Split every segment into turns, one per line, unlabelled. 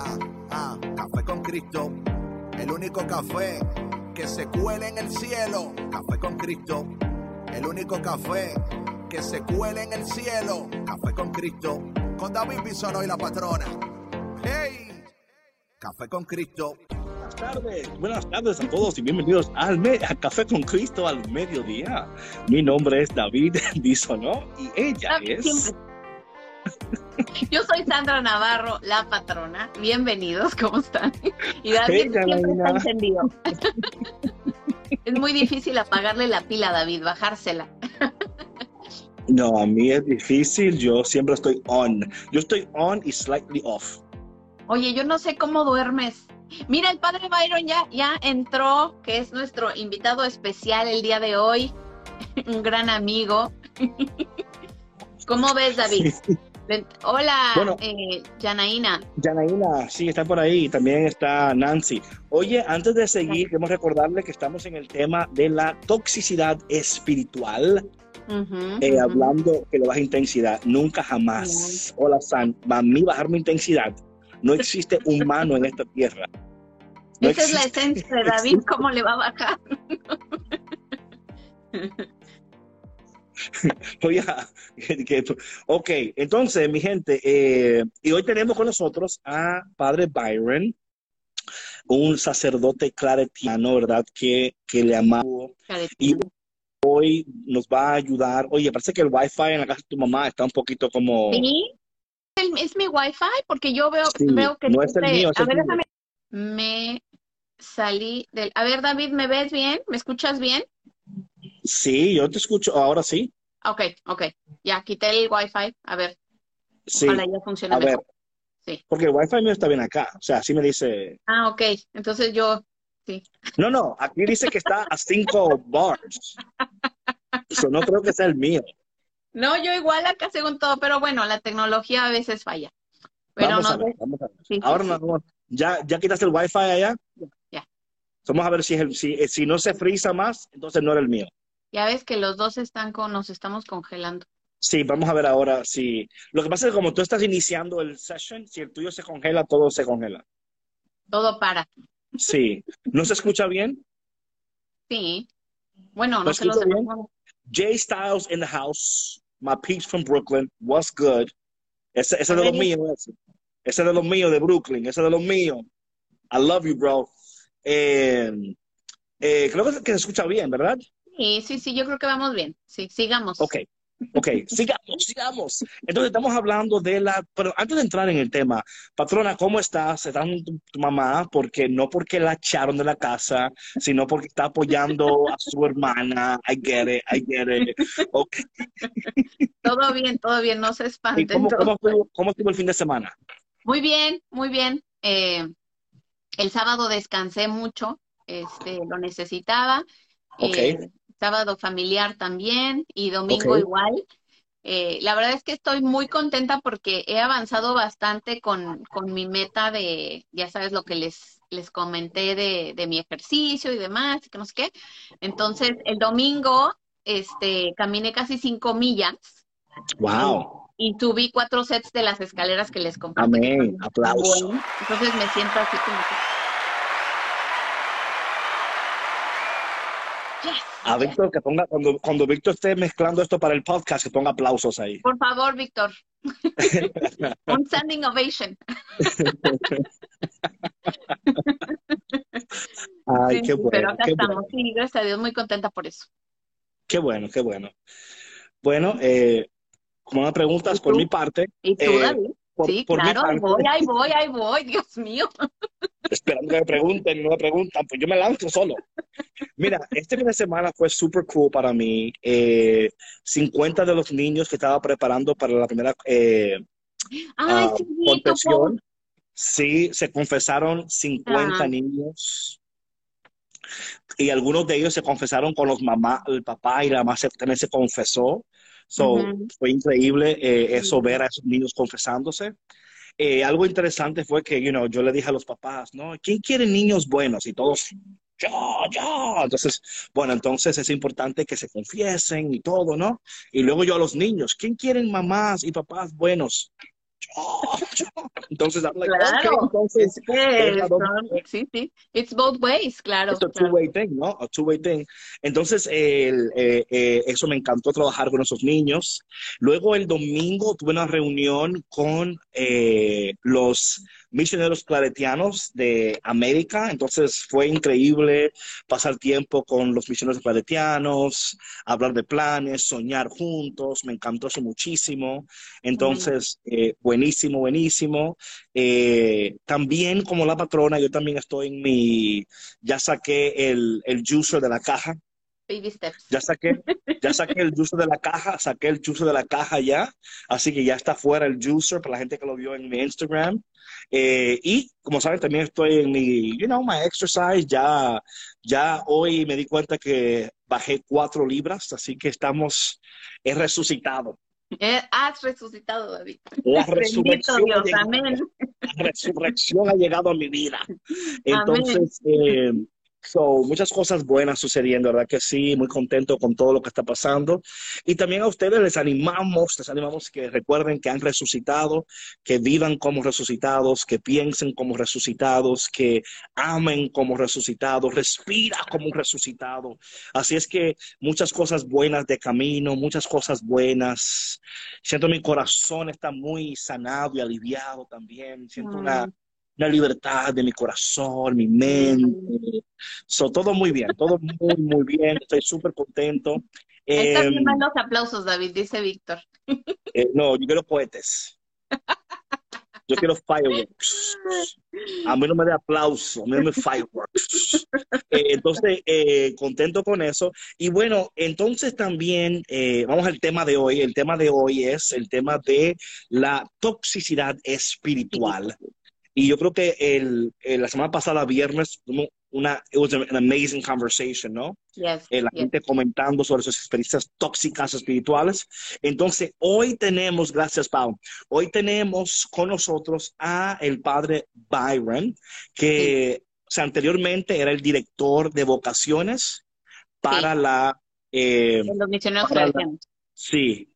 Ah, ah, café con Cristo. El único café que se cuele en el cielo. Café con Cristo. El único café que se cuele en el cielo. Café con Cristo. Con David Bisono y la patrona. ¡Hey! Café con Cristo.
Buenas tardes, buenas tardes a todos y bienvenidos al me- a Café con Cristo al mediodía. Mi nombre es David Bisonó y ella es.
Yo soy Sandra Navarro, la patrona. Bienvenidos, ¿cómo están? Y David siempre está encendido. Es muy difícil apagarle la pila a David, bajársela.
No, a mí es difícil, yo siempre estoy on. Yo estoy on y slightly off.
Oye, yo no sé cómo duermes. Mira, el padre Byron ya, ya entró, que es nuestro invitado especial el día de hoy. Un gran amigo. ¿Cómo ves, David? Ven- Hola,
Bueno.
eh,
sí, está por ahí, también está Nancy. Oye, antes de seguir, queremos recordarle que estamos en el tema de la toxicidad espiritual.
Ujú,
Eh,
ujú.
hablando que le baja intensidad, nunca jamás. Hola, San, a mí bajar mi intensidad. No existe humano en esta tierra. No
Esa es la esencia de David, ¿cómo le va a bajar?
Que- que- ok, entonces, mi gente, eh, y hoy tenemos con nosotros a Padre Byron, un sacerdote claretiano, ¿verdad? Que, que le amamos y hoy nos va a ayudar. Oye, parece que el wifi en la casa de tu mamá está un poquito como...
¿Sí? ¿El- ¿Es mi wifi? Porque yo veo,
Sí,
veo que
no es el mío, es
a
el
ver,
tuyo.
déjame. Me salí del. A ver, David, ¿me ves bien? ¿Me escuchas bien?
Sí, yo te escucho, ahora sí.
Ok, ok. Ya quité el wifi. A ver,
Sí,
ojalá ya funcione
a ver.
Sí.
Porque el wifi mío está bien acá. O sea, así me dice...
Ah, ok. Entonces yo.
No, no, aquí dice que está a cinco bars. Eso no creo que sea el mío.
No, yo igual acá según todo, pero bueno, la tecnología a veces falla. Pero
vamos
no
a ver, vamos a ver.
Sí, sí,
Ahora
sí.
vamos- ¿Ya, ¿Ya quitaste el wifi allá?
Ya.
Vamos a ver si, es el, si, si no se frisa más, entonces no era el mío.
Ya ves que los dos están con, nos estamos congelando.
Sí, vamos a ver ahora si... Lo que pasa es que como tú estás iniciando el session, si el tuyo se congela, todo se congela.
Todo para.
Sí. ¿No se escucha bien?
Sí. Bueno,
¿Lo
no
escucho
demás.
bien? Jay Styles in the house. My peeps from Brooklyn. What's good? Ese, ese es de los míos. Ese. ese es de los míos de Brooklyn. Ese es de los míos. I love you, bro. Eh, eh, creo que se escucha bien, ¿verdad?
Sí, sí, sí, yo creo que vamos bien. Sí, sigamos.
Ok, ok, sigamos, sigamos. Entonces estamos hablando de la, pero antes de entrar en el tema, patrona, ¿cómo estás? ¿Está tu, tu mamá? Porque no porque la echaron de la casa, sino porque está apoyando a su hermana. I get it, I get it. Ok.
Todo bien, todo bien, no se
¿Y
espanten.
cómo, estuvo, cómo estuvo el fin de semana?
Muy bien, muy bien. Eh, el sábado descansé mucho, este, lo necesitaba.
Ok.
Eh, sábado familiar también y domingo igual. Eh, la verdad es que estoy muy contenta porque he avanzado bastante con, con mi meta de, ya sabes, lo que les, les comenté de, de mi ejercicio y demás, y que no sé qué. Entonces, el domingo, este, caminé casi cinco millas
Wow,
y subí cuatro sets de las escaleras que les compartí.
amén, aplausos.
Entonces me siento así como que... Yes,
A. Víctor que ponga, cuando, cuando Víctor esté mezclando esto para el podcast, que ponga aplausos ahí.
Por favor, Víctor. Un standing ovation.
Ay,
Sí,
qué bueno.
pero acá
qué
estamos.
bueno.
Sí, gracias a Dios, muy contenta por eso.
Qué bueno, qué bueno. Bueno, eh, como me preguntas
¿Y
por mi parte,
¿Y tú,
Eh,
David?
Por,
sí,
por
claro, ahí voy, ahí voy, ahí voy, Dios mío.
esperando que me pregunten no me preguntan, pues yo me lanzo solo. Mira, este fin de semana fue súper cool para mí. Eh, 50 de los niños que estaba preparando para la primera eh,
Ay,
ah,
sí,
confesión. Sí, se confesaron 50
Ah.
niños y algunos de ellos se confesaron con los mamás, el papá y la mamá se- también se confesó. So, fue increíble eh, eso, ver a esos niños confesándose. Eh, algo interesante fue que, you know, yo le dije a los papás, ¿no? ¿Quién quiere niños buenos? Y todos, yo, yo. Entonces, bueno, entonces es importante que se confiesen y todo, ¿no? Y luego yo a los niños, ¿quién quieren mamás y papás buenos? Entonces, I'm like,
Claro,
okay, entonces,
es que son- sí, sí, it's both ways, claro,
es a
claro.
two-way thing, ¿no? A two-way thing. Entonces, el, eh, eh, eso me encantó trabajar con esos niños. Luego, el domingo, tuve una reunión con eh, los misioneros claretianos de América. Entonces, fue increíble pasar tiempo con los misioneros claretianos, hablar de planes, soñar juntos. Me encantó eso muchísimo. Entonces, eh, buenísimo, buenísimo. Eh, también como la patrona, yo también estoy en mi, ya saqué el, el juicer de la caja,
Baby steps.
ya saqué, ya saqué el juicer de la caja, saqué el juicer de la caja ya, así que ya está fuera el juicer para la gente que lo vio en mi Instagram. Eh, y como saben, también estoy en mi, you know, my exercise, ya, ya hoy me di cuenta que bajé cuatro libras, así que estamos, he resucitado.
Eh, has resucitado, David.
La resurrección,
Dios,
llegado,
amén.
la resurrección ha llegado a mi vida. Entonces, eh, so, muchas cosas buenas sucediendo, ¿verdad que sí? Muy contento con todo lo que está pasando. Y también a ustedes les animamos, les animamos que recuerden que han resucitado, que vivan como resucitados, que piensen como resucitados, que amen como resucitados, respira como un resucitado. Así es que muchas cosas buenas de camino, muchas cosas buenas. Siento mi corazón está muy sanado y aliviado también. Siento
Mm.
una una libertad de mi corazón, mi mente. So, todo muy bien, todo muy, muy bien. Estoy súper contento.
Están
Eh,
bien mal los aplausos, David, dice Víctor.
eh, no, yo quiero cohetes. Yo quiero fireworks. A mí no me da aplauso, a mí no me fireworks. Eh, entonces, eh, contento con eso. Y bueno, entonces también eh, vamos al tema de hoy. El tema de hoy es el tema de la toxicidad espiritual. Y yo creo que el, el- la semana pasada, viernes, tuvimos una, it was an amazing conversation, ¿no?
Yes,
Eh, la
yes.
gente comentando sobre sus experiencias tóxicas espirituales. Entonces, hoy tenemos, gracias Pau, hoy tenemos con nosotros a el padre Byron, que o sea, anteriormente era el director de vocaciones para la, eh,
De Los misioneros
Para la-
claretianos.
sí,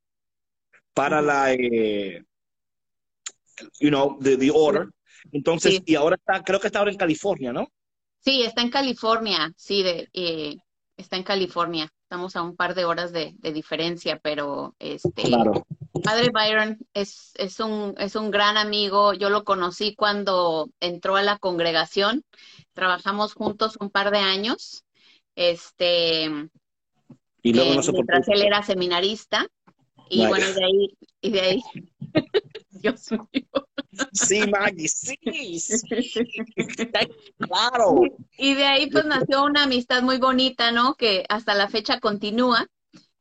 para la, eh, you know, the, the order. Entonces,
Sí.
y ahora está, creo que está ahora en California, ¿no?
Sí, está en California, sí, de, eh, está en California. Estamos a un par de horas de, de diferencia, pero este,
Claro.
Padre Byron es, es un, es un gran amigo. Yo lo conocí cuando entró a la congregación. Trabajamos juntos un par de años. Este,
Y luego
eh,
no se
mientras él era seminarista. Y
Vaya.
bueno, de ahí, y de ahí, Dios mío.
Sí, Maggie, sí, sí, claro.
Y de ahí pues nació una amistad muy bonita, ¿no? Que hasta la fecha continúa.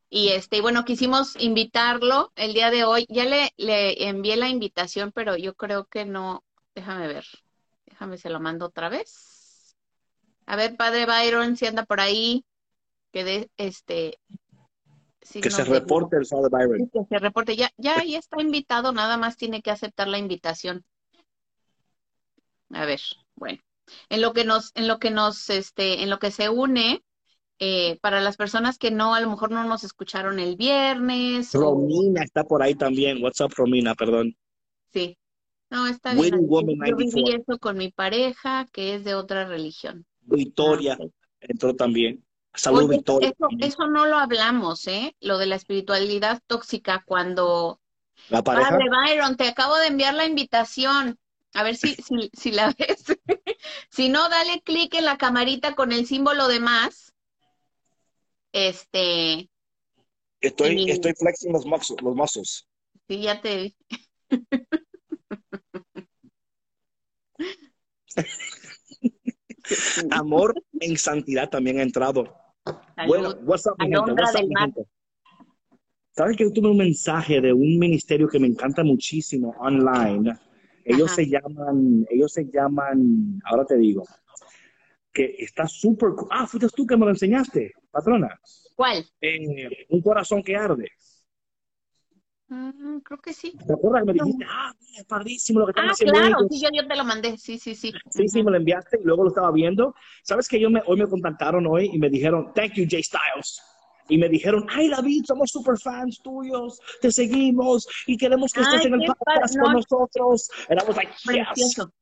Y este, y bueno, quisimos invitarlo el día de hoy. Ya le, le envié la invitación, pero yo creo que no. Déjame ver. Déjame se lo mando otra vez. A ver, padre Byron, si anda por ahí, que de este
Que se reporte el Father Byron.
que se reporte. Ya, ya ahí está invitado, nada más tiene que aceptar la invitación. A ver, bueno. En lo que nos, en lo que nos, este, en lo que se une, eh, para las personas que no, a lo mejor no nos escucharon el viernes, o
Romina está por ahí también. What's up, Romina? Perdón.
sí. No, está bien.
Woman
Yo viví
94.
eso con mi pareja, que es de otra religión.
Victoria
Ah,
entró también. Salud,
Oye,
Victoria.
eso, eso no lo hablamos, ¿eh? Lo de la espiritualidad tóxica, cuando
La pareja.
Padre Byron, te acabo de enviar la invitación. A ver si, si, si la ves. si no, dale clic en la camarita con el símbolo de más. Este,
Estoy,
y-
estoy flexing los muscles. Los muscles.
sí, ya te
Amor en santidad también ha entrado. Bueno,
Salud.
what's up, mi gente?
Alondra
What's up,
del
mi gente? ¿Saben que yo tuve un mensaje de un ministerio que me encanta muchísimo online? Ellos
Ajá.
se llaman, ellos se llaman, ahora te digo, que está súper, ah, fuiste tú que me lo enseñaste, patrona,
¿Cuál?
Eh, un corazón que arde.
Mm, creo que sí.
¿Te acuerdas que me dijiste, ah, es padrísimo lo que están
Ah,
haciendo
claro,
ellos"?
sí, yo, yo te lo mandé. Sí, sí, sí.
Sí, sí, me lo enviaste y luego lo estaba viendo. ¿Sabes que yo me, hoy me contactaron hoy y me dijeron, thank you, Jay Styles? Y me dijeron, ay, David, somos super fans tuyos, te seguimos y queremos que estés
Ay,
en el podcast
padre,
con
no.
nosotros. Éramos like, yes.
Precioso.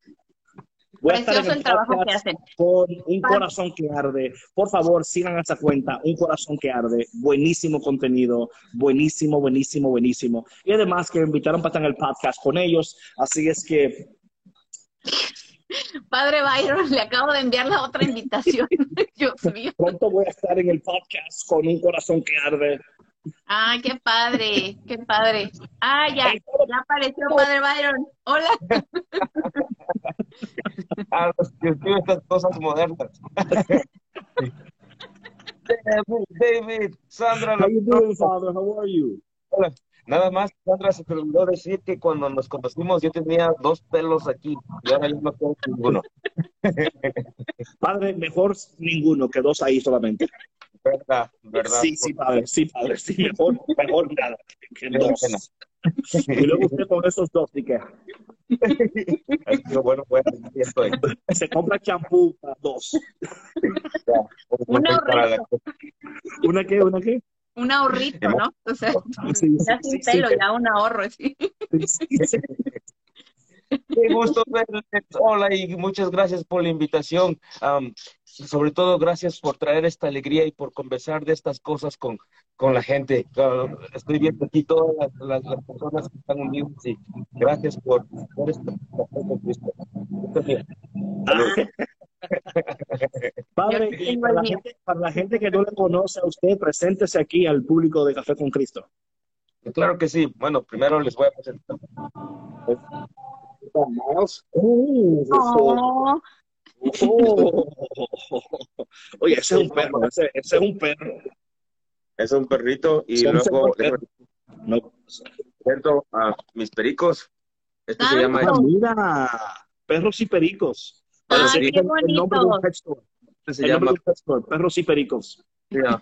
Voy a estar en
Precioso el trabajo que hacen.
con un corazón que arde. Por favor, sigan esa cuenta, un corazón que arde. Buenísimo contenido, buenísimo, buenísimo, buenísimo. Y además que me invitaron para estar en el podcast con ellos. Así es que
Padre Byron, le acabo de enviar la otra invitación. Dios mío.
pronto voy a estar en el podcast con un corazón que arde.
Ay, qué padre, qué padre. Ah, ya, ya apareció Padre Byron. Hola.
a los que escriben estas cosas modernas. David, David, Sandra,
How you doing, Father? How are you?
hola. Nada más, Sandra se te olvidó decir que cuando nos conocimos yo tenía dos pelos aquí y ahora yo no tengo ninguno.
Padre, mejor ninguno que dos ahí solamente.
¿Verdad? ¿Verdad?
Sí, sí, padre, sí, padre, sí, mejor, mejor nada que dos. Y luego usted con esos dos, ¿y qué?
Bueno, bueno, estoy.
Se compra champú para dos.
Un
Para la-
ahorrito,
¿Una qué? ¿Una qué?
un ahorrito, ¿no? O sea,
Sí,
ya
sí,
sin
sí,
pelo,
sí.
ya un ahorro, sí.
Qué gusto verles. Hola y muchas gracias por la invitación. Am, sobre todo, gracias por traer esta alegría y por conversar de estas cosas con, con la gente. Ah, estoy viendo aquí todas las, las- las personas que están unidas y gracias por por esto. Esto es mío.
Padre, y para la, gente, para la gente que no le conoce a usted, preséntese aquí al público de Café con Cristo.
Claro que sí. Bueno, primero les voy a presentar.
Miles. Oh,
Oh,
oh. Oye, ese es un perro, ese, ese es un perro.
Es un perrito y
Son
luego
No.
presento a mis pericos. Este se
Ah,
llama
Ah, mira, perros y pericos.
Ay,
Ese
qué
es el nombre de un
bonito.
pet store.
este se
El
llama
pet store, perros y pericos.
Ya.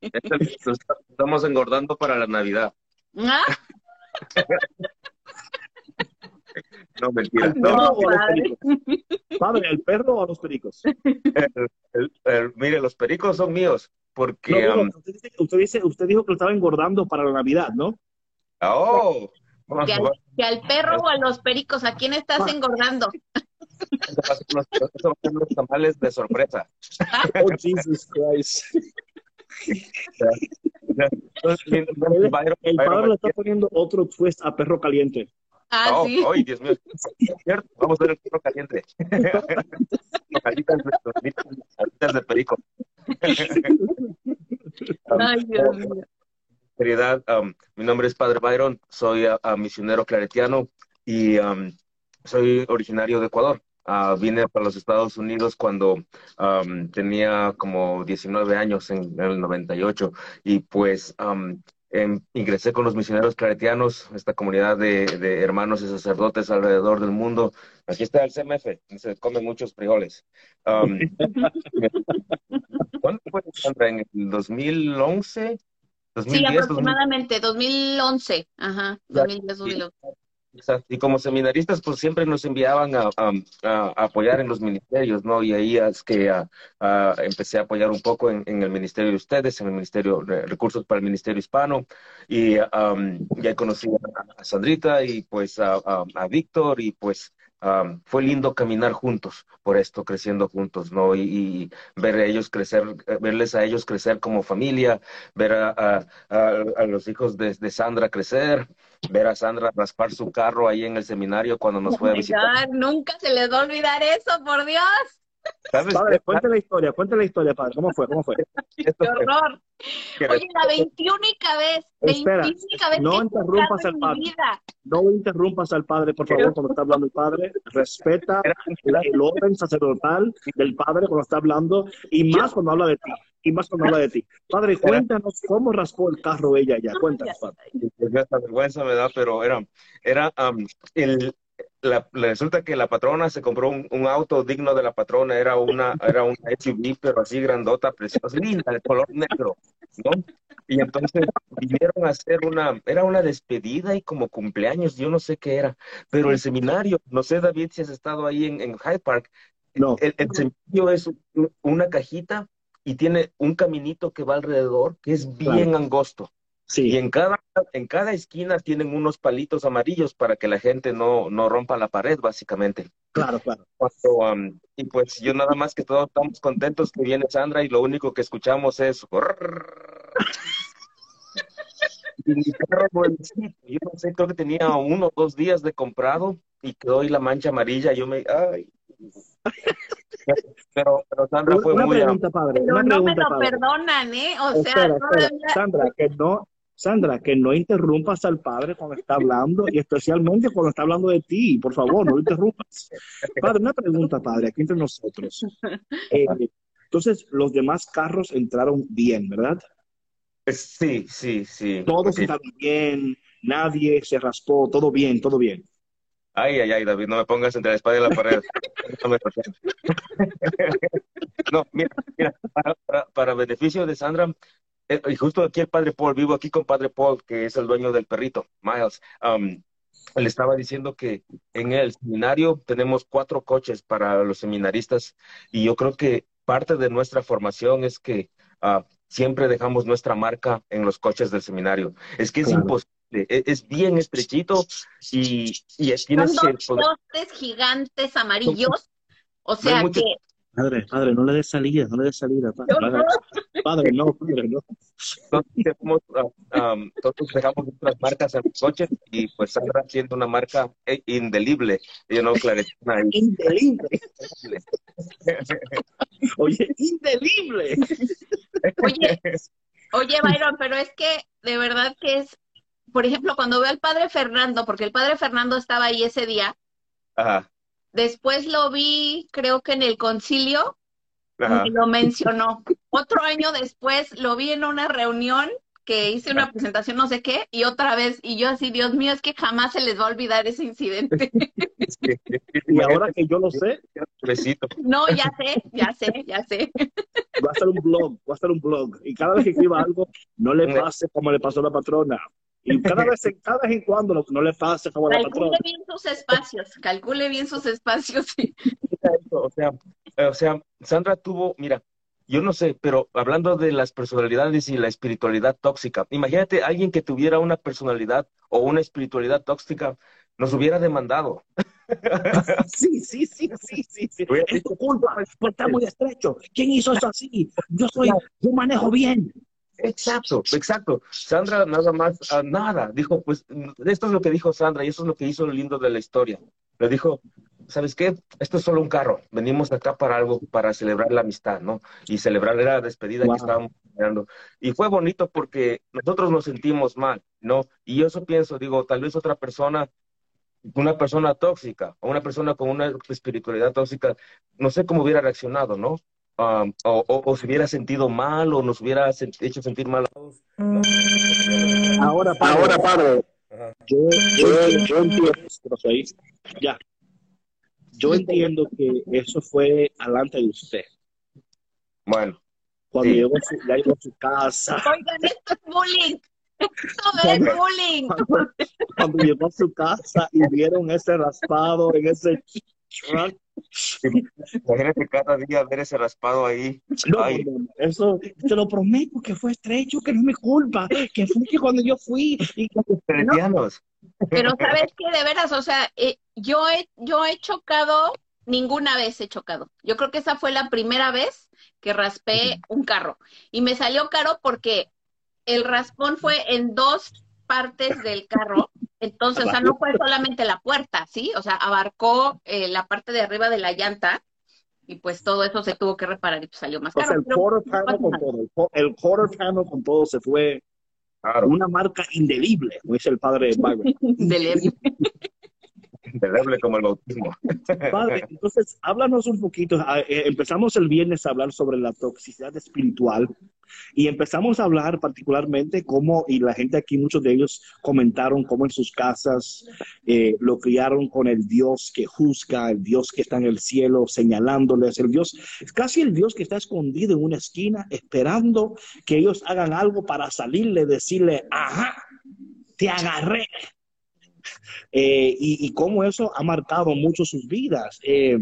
Este estamos engordando para la Navidad.
ah,
No, mentira.
¿Al
No,
los
padre.
pericos? Padre, ¿al perro o a los pericos?
el- el- mire, los pericos son míos porque...
no,
um,
usted, dice, usted, dice- usted dijo que lo estaba engordando para la Navidad, ¿no?
¡Oh!
Que, al, que al perro o a los pericos, ¿a quién estás
Ah.
engordando?
los, ser los tamales de sorpresa.
Oh, Jesus Christ.
Byron-
El
Byron
padre le está poniendo otro twist a perro caliente.
Ah,
Oh,
sí.
¡Ay, Dios mío! ¿Cierto? Vamos a ver el perro caliente. Alitas de, perico.
Ay, Dios mío.
seriedad, um, mi nombre es Padre Byron, soy ah, misionero claretiano y um, soy originario de Ecuador. Ah, vine para los Estados Unidos cuando um, tenía como 19 años en, en el 98 y pues um, em, ingresé con los misioneros claretianos, esta comunidad de, de hermanos y sacerdotes alrededor del mundo. Aquí está el CMF, se comen muchos frijoles. Um, ¿Cuándo fue? ¿En el 2011?
Sí,
2010, 2000.
aproximadamente, 2011. Ajá, 2010, 2011.
Exacto. Y como seminaristas, pues siempre nos enviaban a, a- a apoyar en los ministerios, ¿no? Y ahí es que ah, empecé a apoyar un poco en, el ministerio de ustedes, en el ministerio de recursos para el ministerio hispano. Y am, ya conocí a, a Sandrita y pues a, a- a Víctor y pues am, fue lindo caminar juntos por esto, creciendo juntos, ¿no? Y, ver a ellos crecer, eh, verles a ellos crecer como familia, ver a, a- los hijos de, de Sandra crecer, ver a Sandra raspar su carro ahí en el seminario cuando nos fue a visitar.
Nunca se les va a olvidar eso, por Dios.
¿Sabes?
Padre, cuente la historia, cuente la historia, padre. ¿Cómo fue? ¿Cómo fue?
Esto
Qué horror. Oye, la 21 vez,
Espera,
21 vez
no
que
interrumpas al padre.
mi vida.
No interrumpas al padre, por favor, cuando está hablando el padre. Respeta el orden sacerdotal del padre cuando está hablando y más cuando habla de ti. Y más cuando habla de ti. Padre, cuéntanos cómo raspó el carro ella ya. Cuéntanos, padre.
Esta vergüenza me da, pero era, era el, la, resulta que la patrona se compró un, un, auto digno de la patrona, era una, era una SUV, pero así grandota, preciosa, linda, de color negro, ¿no? Y entonces vinieron a hacer una, era una despedida y como cumpleaños, yo no sé qué era, pero el seminario, no sé David si has estado ahí en, en Hyde Park, no. el, el seminario es una cajita y tiene un caminito que va alrededor, que es bien angosto. Sí. Y en cada, en cada esquina tienen unos palitos amarillos para que la gente no, no rompa la pared, básicamente.
Claro, claro.
Um, y pues yo nada más que todos estamos contentos que viene Sandra y lo único que escuchamos es... y mi perro, yo no sé, creo que tenía uno o dos días de comprado y quedó ahí la mancha amarilla. Yo me... Ay. Pero, pero Sandra fue
una
muy...
Pregunta, padre,
pero
una
no
pregunta,
me lo
padre.
perdonan, ¿eh? O sea,
Espera, espera.
todavía-
Sandra, que no, Sandra, que no interrumpas al padre cuando está hablando y especialmente cuando está hablando de ti. Por favor, no lo interrumpas. Padre, una pregunta, padre, aquí entre nosotros. Eh, entonces, los demás carros entraron bien, ¿verdad?
Pues Sí, sí, sí.
Todos
Sí.
entraron bien, nadie se raspó, todo bien, todo bien.
Ay, ay, ay, David, no me pongas entre la espada y la pared. No, mira, mira, para, para- para beneficio de Sandra, y justo aquí el padre Paul, vivo aquí con padre Paul, que es el dueño del perrito, Miles. Um, le estaba diciendo que en el seminario tenemos cuatro coches para los seminaristas y yo creo que parte de nuestra formación es que ah, siempre dejamos nuestra marca en los coches del seminario. Es que es
Claro.
imposible, e- es, bien estrechito y, y
son
tienes que
dos
poder-
postes gigantes amarillos. O sea
mucho-
que
Padre, padre, no le des salida, no le des salida. Padre, eso. Padre, no, padre, no.
Nosotros dejamos, ah, um, nosotros dejamos nuestras marcas en los coches y pues Sandra siendo una marca indelible, yo no claretina.
Indelible. Oye, indelible.
Oye, Oye, Byron, pero es que de verdad que es, por ejemplo, cuando veo al padre Fernando, porque el padre Fernando estaba ahí ese día,
Ajá,
después lo vi, creo que en el concilio, y lo mencionó. Otro año después lo vi en una reunión que hice una presentación, no sé qué, y otra vez, y yo así, Dios mío, es que jamás se les va a olvidar ese incidente.
Y ahora que yo lo sé.
No, ya sé, ya sé, ya sé.
va a estar un blog, va a estar un blog. Y cada vez que escriba algo, no le pase como le pasó a la patrona. Y cada vez, en- cada vez en cuando no, no le pase como a la
Calcule bien sus espacios, calcule bien sus espacios.
O sea, o sea, Sandra tuvo, mira, yo no sé, pero hablando de las personalidades y la espiritualidad tóxica, imagínate alguien que tuviera una personalidad o una espiritualidad tóxica, nos hubiera demandado.
Sí, sí, sí, sí, sí, sí. Es tu culpa, porque está muy estrecho. ¿Quién hizo eso así? Yo soy, yo manejo bien.
Exacto, exacto. Sandra nada más, ah, nada, dijo, pues esto es lo que dijo Sandra y eso es lo que hizo lo lindo de la historia. Le dijo, ¿sabes qué? Esto es solo un carro, venimos acá para algo, para celebrar la amistad, ¿no? Y celebrar la despedida
Wow.
que estábamos celebrando. Y fue bonito porque nosotros nos sentimos mal, ¿no? Y yo eso pienso, digo, tal vez otra persona, una persona tóxica o una persona con una espiritualidad tóxica, no sé cómo hubiera reaccionado, ¿no? Um, o, o- o se hubiera sentido mal o nos hubiera hecho sentir mal.
Ahora, padre, ahora, padre. Yo, yo, yo entiendo, ya. Yo entiendo que eso fue alante de usted.
Bueno,
Cuando
Sí.
llegó, a su, ya llegó a su casa,
Oigan, esto es bullying. Esto es bullying.
cuando, cuando llegó a su casa y vieron ese raspado en ese.
Imagínate cada día ver ese raspado ahí.
No,
Ay.
no, no, eso te lo prometo que fue estrecho, que no es mi culpa, que fue que cuando yo fui y
Cristianos.
Pero sabes que de veras, o sea, eh, yo he, yo he chocado, ninguna vez he chocado. Yo creo que esa fue la primera vez que raspé un carro. Y me salió caro porque el raspón fue en dos partes del carro. Entonces, o sea, no fue solamente la puerta, ¿sí? O sea, abarcó eh, la parte de arriba de la llanta y pues todo eso se tuvo que reparar y pues salió más
O sea,
caro.
el quarter panel con todo, el, quarter panel con todo se fue
Claro.
una marca indelible, como dice el padre Byron.
de leve.
Indeleble como el bautismo.
Entonces, háblanos un poquito. Ah, eh, empezamos el viernes a hablar sobre la toxicidad espiritual y empezamos a hablar particularmente cómo, y la gente aquí, muchos de ellos comentaron cómo en sus casas eh, lo criaron con el Dios que juzga, el Dios que está en el cielo señalándoles, el Dios, casi el Dios que está escondido en una esquina esperando que ellos hagan algo para salirle, decirle, ajá, te agarré. Eh, y, cómo eso ha marcado mucho sus vidas. Eh,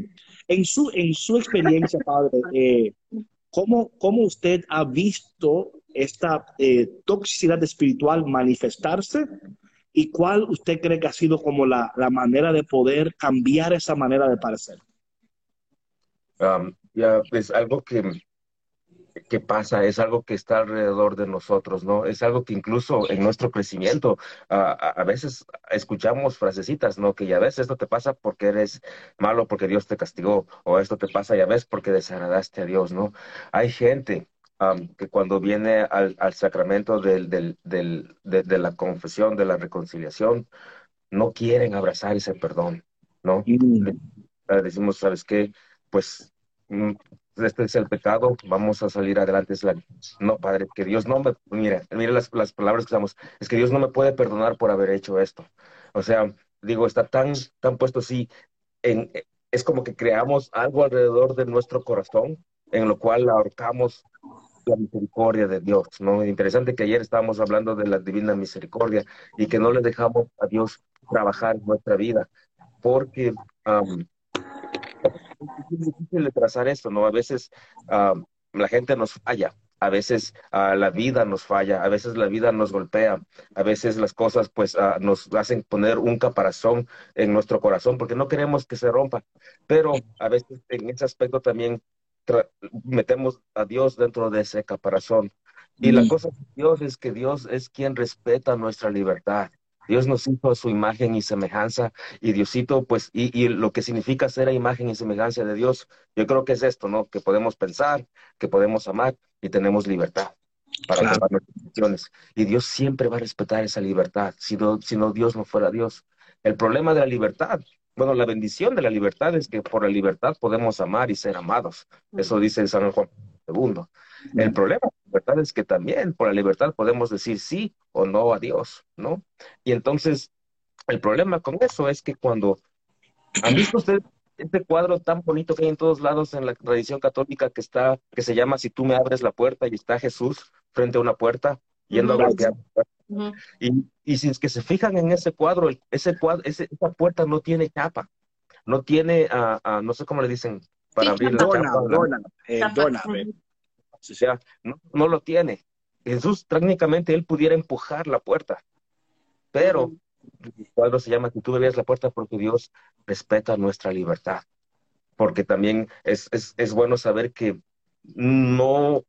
en, su, en su experiencia, padre, eh, ¿cómo, usted ha visto esta toxicidad espiritual manifestarse? ¿Y cuál usted cree que ha sido como la, manera de poder cambiar esa manera de parecer?
Um, ya, pues algo que que pasa, es algo que está alrededor de nosotros, ¿no? Es algo que incluso en nuestro crecimiento a, veces escuchamos frasecitas, ¿no? Que ya ves, esto te pasa porque eres malo, porque Dios te castigó, o esto te pasa ya ves porque desagradaste a Dios, ¿no? Hay gente que cuando viene al, sacramento del, del, del, de, la confesión, de la reconciliación, no quieren abrazar ese perdón, ¿no? Decimos, ¿sabes qué? Pues mm, este es el pecado, vamos a salir adelante. No, Padre, que Dios no me, mire, mire las, las palabras que usamos, es que Dios no me puede perdonar por haber hecho esto. O sea, digo, está tan, tan puesto así, en, es como que creamos algo alrededor de nuestro corazón, en lo cual ahorcamos la misericordia de Dios, ¿no? Interesante que ayer estábamos hablando de la divina misericordia y que no le dejamos a Dios trabajar en nuestra vida, porque es difícil de trazar esto, ¿no? A veces ah, la gente nos falla, a veces ah, la vida nos falla, a veces la vida nos golpea, a veces las cosas pues ah, nos hacen poner un caparazón en nuestro corazón porque no queremos que se rompa, pero a veces en ese aspecto también metemos a Dios dentro de ese caparazón. Y la cosa de Dios es que Dios es quien respeta nuestra libertad. Dios nos hizo a su imagen y semejanza y Diosito, pues, y, lo que significa ser a imagen y semejanza de Dios, yo creo que es esto, ¿no? Que podemos pensar, que podemos amar y tenemos libertad para tomar nuestras decisiones. Y Dios siempre va a respetar esa libertad, si no, si no Dios no fuera Dios. El problema de la libertad, bueno, la bendición de la libertad es que por la libertad podemos amar y ser amados. Eso dice San Juan II. El problema libertad es que también por la libertad podemos decir sí o no a Dios, ¿no? Y entonces, el problema con eso es que cuando han visto ustedes este cuadro tan bonito que hay en todos lados en la tradición católica que está, que se llama Si tú me abres la puerta y está Jesús frente a una puerta yendo a golpear. y, y, si es que se fijan en ese cuadro, ese cuadro, esa puerta no tiene capa, no tiene, uh, no sé cómo le dicen, para abrir la
dona, Dona, eh, dona,
o sea, no, lo tiene. Jesús técnicamente él pudiera empujar la puerta, pero el cuadro se llama que tú veas la puerta porque Dios respeta nuestra libertad. Porque también es, bueno saber que no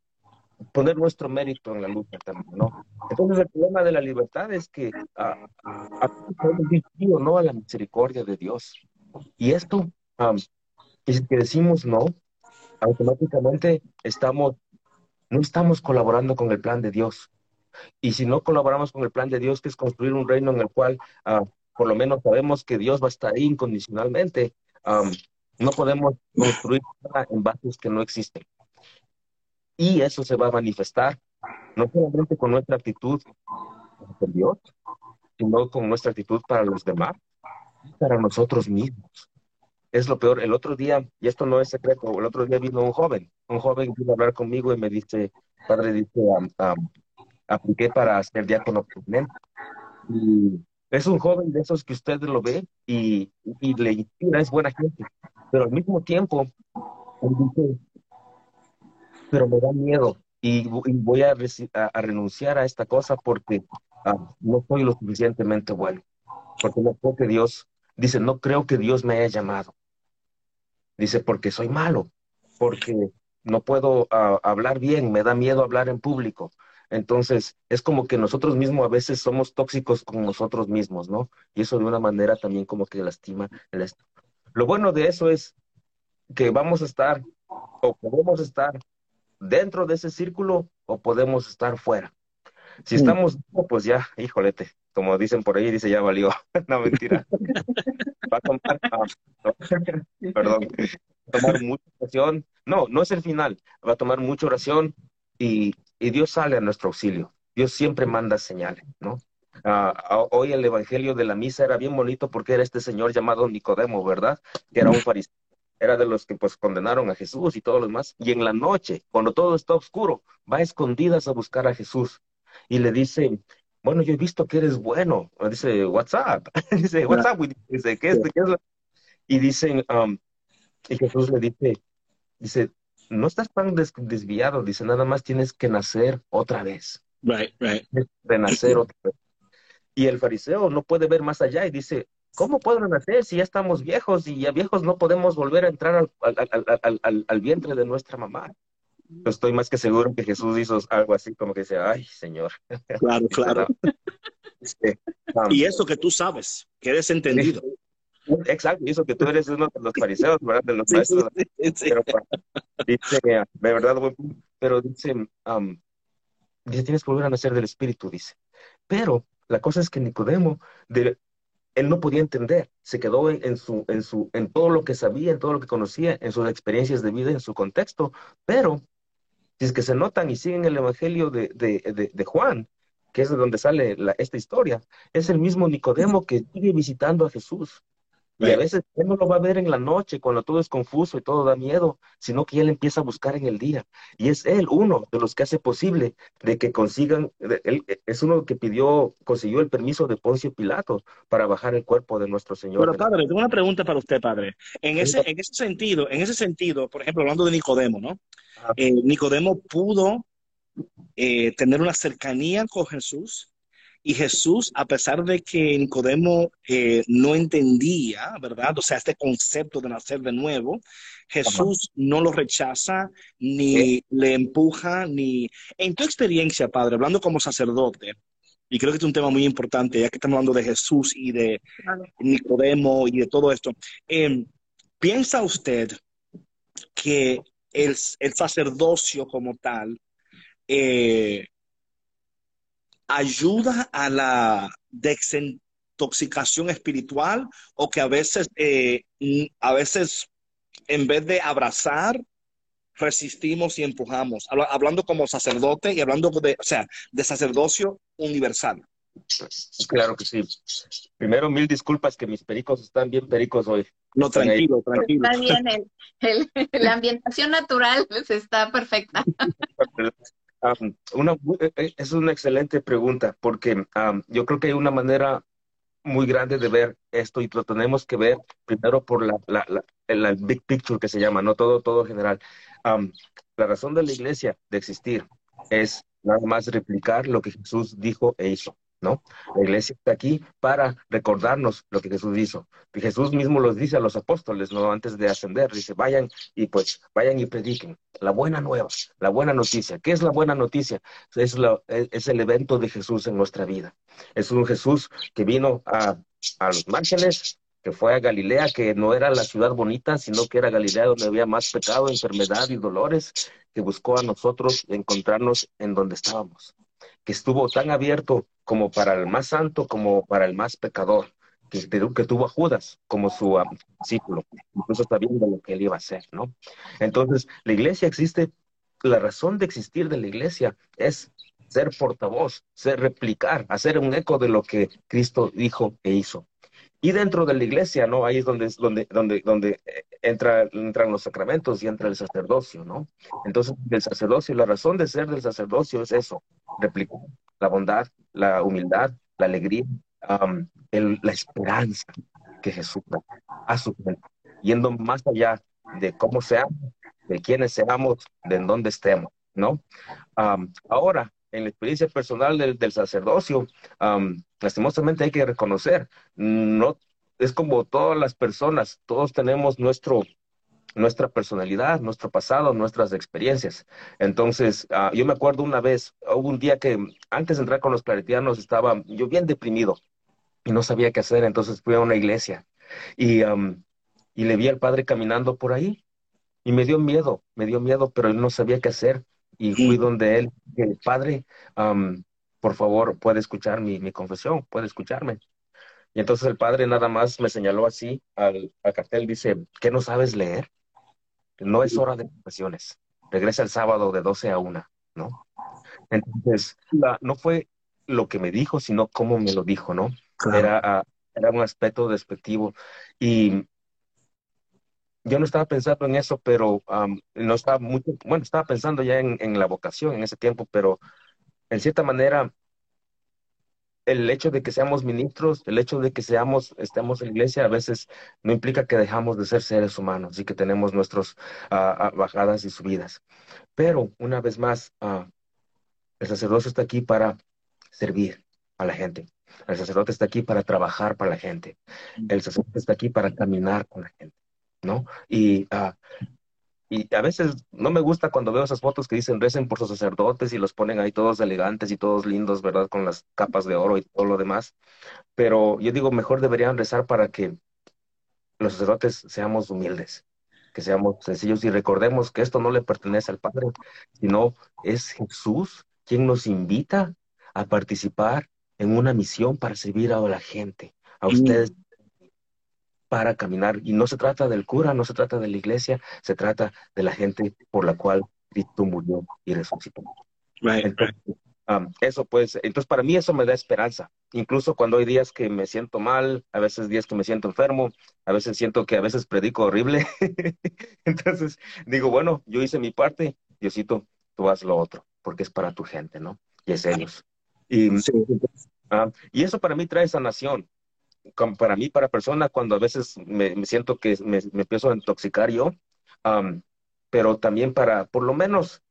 poner nuestro mérito en la lucha también, ¿no? Entonces el problema de la libertad es que a, a, no a la misericordia de Dios. Y esto, es que decimos no, automáticamente estamos no estamos colaborando con el plan de Dios. Y si no colaboramos con el plan de Dios, que es construir un reino en el cual ah, por lo menos sabemos que Dios va a estar ahí incondicionalmente, no podemos construir nada en bases que no existen. Y eso se va a manifestar no solamente con nuestra actitud con Dios, sino con nuestra actitud para los demás, para nosotros mismos es lo peor. El otro día, y esto no es secreto, el otro día vino un joven, un joven vino a hablar conmigo y me dice, padre, dice, apliqué para ser diácono permanente. Y es un joven de esos que usted lo ve y, le inspira, es buena gente, pero al mismo tiempo, dice, pero me da miedo y, voy a, renunciar a esta cosa porque ah, no soy lo suficientemente bueno, porque no creo que Dios, dice, no creo que Dios me haya llamado. Dice, porque soy malo, porque no puedo ah, hablar bien, me da miedo hablar en público. Entonces, es como que nosotros mismos a veces somos tóxicos con nosotros mismos, ¿no? Y eso de una manera también como que lastima el esto. Lo bueno de eso es que vamos a estar o podemos estar dentro de ese círculo o podemos estar fuera. Si estamos, pues ya, híjolete, como dicen por ahí, dice, ya valió. no, mentira. Va a tomar, ah, perdón, va a tomar mucha oración. No, no es el final. Va a tomar mucha oración y, y Dios sale a nuestro auxilio. Dios siempre manda señales, ¿no? Uh, hoy el evangelio de la misa era bien bonito porque era este señor llamado Nicodemo, ¿verdad? Que era un fariseo, era de los que pues condenaron a Jesús y todo lo demás. Y en la noche, cuando todo está oscuro, va a escondidas a buscar a Jesús y le dice, bueno, yo he visto que eres bueno. Dice, what's up? dice, what's up? Dice, ¿qué es? ¿Qué es? Y dicen, um, y Jesús le dice, dice, no estás tan desviado, dice, nada más tienes que nacer otra vez.
Right, right.
Renacer otra vez. Y el fariseo no puede ver más allá y dice, ¿cómo puedo nacer si ya estamos viejos y ya viejos no podemos volver a entrar al, al, al, al vientre de nuestra mamá? Estoy más que seguro que Jesús hizo algo así como que dice, ay, Señor.
Claro, claro. Um, y eso que tú sabes, que eres entendido.
Exacto, y eso que tú eres uno de los fariseos, ¿verdad? De los maestros. Pero, dice, de verdad, pero dice, um, dice, tienes que volver a nacer del Espíritu, dice. Pero la cosa es que Nicodemo, de, él no podía entender, se quedó en, su, en, su, en todo lo que sabía, en todo lo que conocía, en sus experiencias de vida, en su contexto, pero si es que se notan y siguen el Evangelio de, de, de, de Juan, que es de donde sale la, esta historia, es el mismo Nicodemo que sigue visitando a Jesús. Y a veces él no lo va a ver en la noche, cuando todo es confuso y todo da miedo, sino que él empieza a buscar en el día. Y es él uno de los que hace posible de que consigan, él es uno que pidió, consiguió el permiso de Poncio Pilato para bajar el cuerpo de nuestro Señor.
Pero padre, tengo una pregunta para usted, padre. En ese, en ese sentido, en ese sentido, por ejemplo, hablando de Nicodemo, ¿no? Eh, Nicodemo pudo eh, tener una cercanía con Jesús y Jesús, a pesar de que Nicodemo eh, no entendía, ¿verdad? O sea, este concepto de nacer de nuevo, Jesús no lo rechaza, ni le empuja, ni... En tu experiencia, Padre, hablando como sacerdote, y creo que es un tema muy importante, ya que estamos hablando de Jesús y de Nicodemo y de todo esto, em, ¿piensa usted que el, el sacerdocio como tal eh, ayuda a la desintoxicación espiritual o que a veces, eh, a veces en vez de abrazar, resistimos y empujamos, hablando como sacerdote y hablando de, o sea, de sacerdocio universal.
Claro que sí. Primero, mil disculpas que mis pericos están bien pericos hoy.
No, tranquilo, tranquilo.
Está bien, la ambientación natural pues, está perfecta.
una, eh, eh, es una excelente pregunta porque yo creo que hay una manera muy grande de ver esto y lo tenemos que ver primero por la, la, big picture que se llama, no todo, todo general. la razón de la iglesia de existir es nada más replicar lo que Jesús dijo e hizo. ¿No? La iglesia está aquí para recordarnos lo que Jesús hizo. Y Jesús mismo los dice a los apóstoles, ¿no? Antes de ascender, dice, vayan y pues, vayan y prediquen la buena nueva, la buena noticia. ¿Qué es la buena noticia? Es, la, es el evento de Jesús en nuestra vida. Es un Jesús que vino a, a los márgenes, que fue a Galilea, que no era la ciudad bonita, sino que era Galilea donde había más pecado, enfermedad y dolores, que buscó a nosotros encontrarnos en donde estábamos que estuvo tan abierto como para el más santo como para el más pecador, que, tuvo a Judas como su um, discípulo, incluso sabiendo lo que él iba a hacer, ¿no? Entonces, la iglesia existe, la razón de existir de la iglesia es ser portavoz, ser replicar, hacer un eco de lo que Cristo dijo e hizo. Y dentro de la iglesia, ¿no? Ahí es donde, donde, donde, donde eh, entra, entran los sacramentos y entra el sacerdocio, ¿no? Entonces, el sacerdocio, la razón de ser del sacerdocio es eso, replicar la bondad, la humildad, la alegría, la esperanza que Jesús da a su cuenta, yendo más allá de cómo seamos, de quiénes seamos, de en dónde estemos, ¿no? ahora, en la experiencia personal del, del sacerdocio, lastimosamente hay que reconocer, no es como todas las personas, todos tenemos nuestro nuestra personalidad, nuestro pasado, nuestras experiencias. Entonces, uh, yo me acuerdo una vez, hubo un día que antes de entrar con los claretianos estaba yo bien deprimido y no sabía qué hacer, entonces fui a una iglesia y, um, y le vi al padre caminando por ahí y me dio miedo, me dio miedo, pero él no sabía qué hacer y fui donde él, el padre, um, por favor, puede escuchar mi, mi confesión, puede escucharme. Y entonces el padre nada más me señaló así al, al cartel, dice, ¿qué no sabes leer? No es hora de confesiones. Regresa el sábado de 12 a 1, ¿no? Entonces, no fue lo que me dijo, sino cómo me lo dijo, ¿no? Era, ah, era un aspecto despectivo. Y yo no estaba pensando en eso, pero no estaba mucho, bueno, estaba pensando ya en, en, la vocación en ese tiempo, pero en cierta manera, el hecho de que seamos ministros, el hecho de que seamos, estemos en la iglesia, a veces no implica que dejamos de ser seres humanos y que tenemos nuestras ah, ah, bajadas y subidas. Pero, una vez más, el sacerdocio está aquí para servir a la gente. El sacerdote está aquí para trabajar para la gente. El sacerdote está aquí para caminar con la gente, ¿no? Y, uh, y a veces no me gusta cuando veo esas fotos que dicen recen por sus sacerdotes y los ponen ahí todos elegantes y todos lindos, ¿verdad? Con las capas de oro y todo lo demás. Pero yo digo, mejor deberían rezar para que los sacerdotes seamos humildes, que seamos sencillos y recordemos que esto no le pertenece al Padre, sino es Jesús quien nos invita a participar en una misión para servir a la gente, a ustedes para caminar. Y no se trata del cura, no se trata de la iglesia, se trata de la gente por la cual Cristo murió y resucitó. Entonces, um, eso pues, entonces para mí eso me da esperanza. Incluso cuando hay días que me siento mal, a veces días que me siento enfermo, a veces siento que a veces predico horrible. entonces digo, bueno, yo hice mi parte, Diosito, tú haz lo otro, porque es para tu gente, ¿no? Y es ellos. Y, ah, y eso para mí trae sanación. Para mí, para persona, cuando a veces me, siento que me, empiezo a intoxicar yo, pero también para, por lo menos,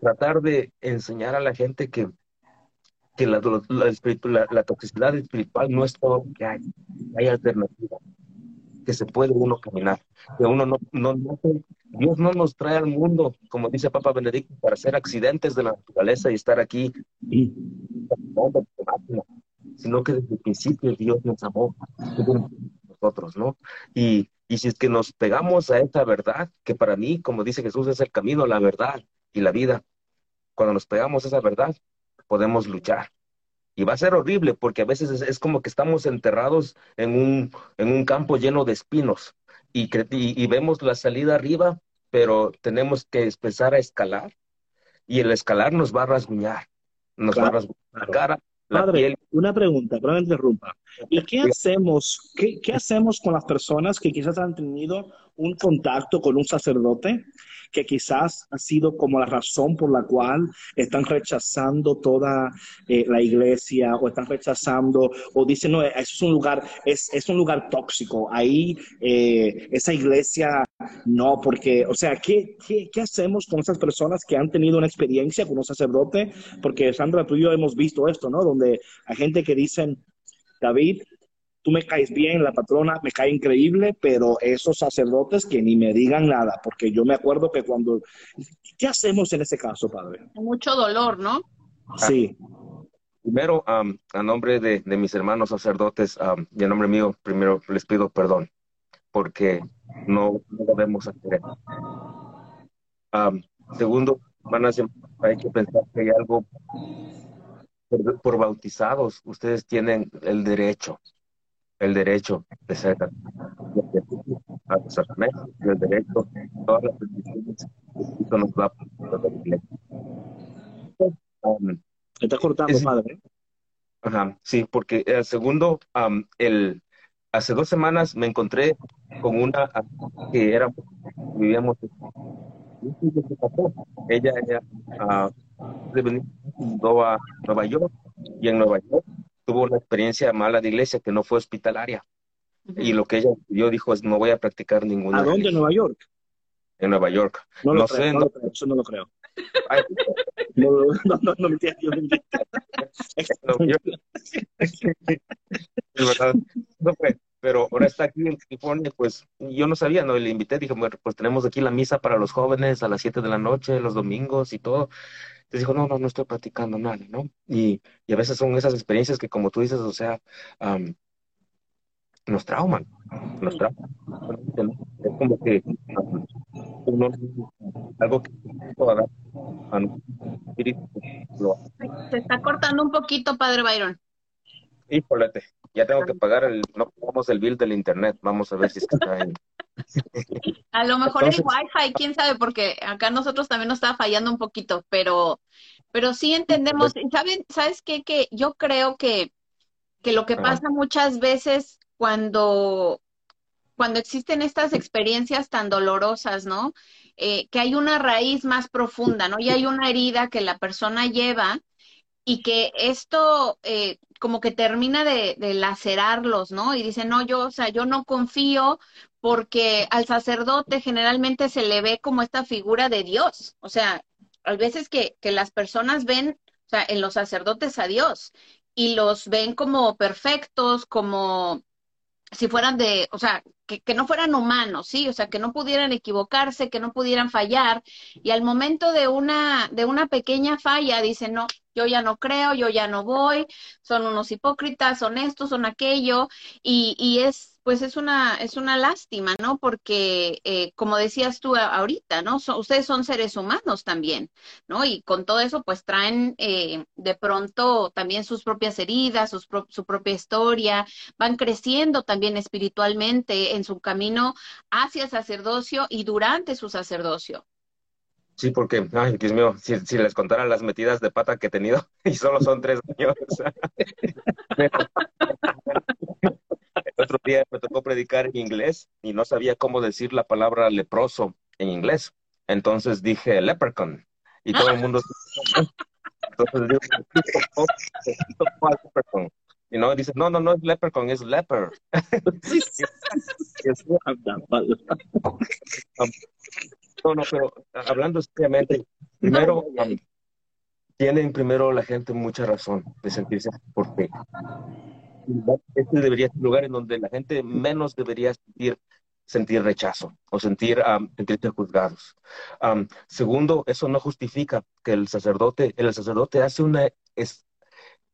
tratar de enseñar a la gente que, que la, la, la, toxicidad espiritual no es todo lo que hay, hay alternativa, que se puede uno caminar, que uno no, no, no, Dios no nos trae al mundo, como dice Papa Benedicto, para hacer accidentes de la naturaleza y estar aquí, sino que desde el principio Dios nos amó nosotros, ¿no? Y, y si es que nos pegamos a esta verdad, que para mí, como dice Jesús, es el camino, la verdad y la vida, cuando nos pegamos a esa verdad, podemos luchar. Y va a ser horrible porque a veces es, como que estamos enterrados en un, en un campo lleno de espinos y, y, vemos la salida arriba, pero tenemos que empezar a escalar y el escalar nos va a rasguñar, nos va a rasguñar la cara.
Padre, una pregunta, pero me interrumpa. ¿Y qué hacemos, qué, qué hacemos con las personas que quizás han tenido un contacto con un sacerdote que quizás ha sido como la razón por la cual están rechazando toda eh, la iglesia o están rechazando o dicen, no, eso es un lugar, es, es un lugar tóxico, ahí eh, esa iglesia no, porque, o sea, ¿qué, ¿qué, qué, hacemos con esas personas que han tenido una experiencia con un sacerdote? Porque Sandra, tú y yo hemos visto esto, ¿no? Donde hay gente que dicen, David, tú me caes bien, la patrona me cae increíble, pero esos sacerdotes que ni me digan nada, porque yo me acuerdo que cuando... ¿Qué hacemos en ese caso, padre?
Mucho dolor, ¿no?
Sí.
Primero, a nombre de, mis hermanos sacerdotes y a nombre mío, primero les pido perdón, porque no, no debemos hacer segundo, hay que pensar que hay algo por, bautizados, ustedes tienen el derecho el derecho de ser a el derecho, todas las bendiciones que Cristo nos da
um, Está cortando, padre.
Ajá, sí, porque el segundo, um, el, hace dos semanas me encontré con una que era, vivíamos, ella, ella uh, de venir a Nueva York y en Nueva York tuvo una experiencia mala de iglesia que no fue hospitalaria. Y lo que ella yo dijo es, no voy a practicar ninguna.
¿A dónde? ¿En Nueva York?
En Nueva York.
No, lo sé. No, eso no lo creo. no, no, no, no, me
no fue. Pero ahora está aquí en California, pues yo no sabía, no le invité, dije, bueno, pues tenemos aquí la misa para los jóvenes a las 7 de la noche, los domingos y todo. Entonces dijo, no, no, no estoy practicando nada, ¿no? Y, y a veces son esas experiencias que, como tú dices, o sea, nos trauman, nos trauman. Es como que uno, algo que
Se está cortando un poquito, padre Byron.
Híjolete, ya tengo que pagar el, no pagamos el bill del internet, vamos a ver si está ahí.
A lo mejor el wifi, quién sabe, porque acá nosotros también nos está fallando un poquito, pero, pero sí entendemos, ¿saben, ¿sabes qué? Que yo creo que, que lo que pasa muchas veces cuando, cuando existen estas experiencias tan dolorosas, ¿no? Eh, que hay una raíz más profunda, ¿no? Y hay una herida que la persona lleva y que esto eh, como que termina de, lacerarlos, ¿no? Y dice, no, yo, o sea, yo no confío porque al sacerdote generalmente se le ve como esta figura de Dios. O sea, a veces que, que las personas ven, o sea, en los sacerdotes a Dios y los ven como perfectos, como si fueran de, o sea, que, que, no fueran humanos, ¿sí? O sea, que no pudieran equivocarse, que no pudieran fallar. Y al momento de una, de una pequeña falla, dicen, no, yo ya no creo, yo ya no voy, son unos hipócritas, son estos, son aquello, y, y es pues es una, es una lástima, ¿no? Porque, eh, como decías tú ahorita, ¿no? ustedes son seres humanos también, ¿no? Y con todo eso, pues traen eh, de pronto también sus propias heridas, sus su propia historia, van creciendo también espiritualmente en su camino hacia el sacerdocio y durante su sacerdocio.
Sí, porque, ay, Dios mío, si, si, les contara las metidas de pata que he tenido, y solo son tres años. otro día me tocó predicar en inglés y no sabía cómo decir la palabra leproso en inglés. Entonces dije leprechaun y todo el mundo... Entonces digo. Y no, dice, no, no, no es leprechaun, es leper. no, no, pero hablando seriamente, primero, tienen primero la gente mucha razón de sentirse por fe este debería ser un lugar en donde la gente menos debería sentir, sentir rechazo o sentir, um, sentirse juzgados. segundo, eso no justifica que el sacerdote, el sacerdote hace una, es,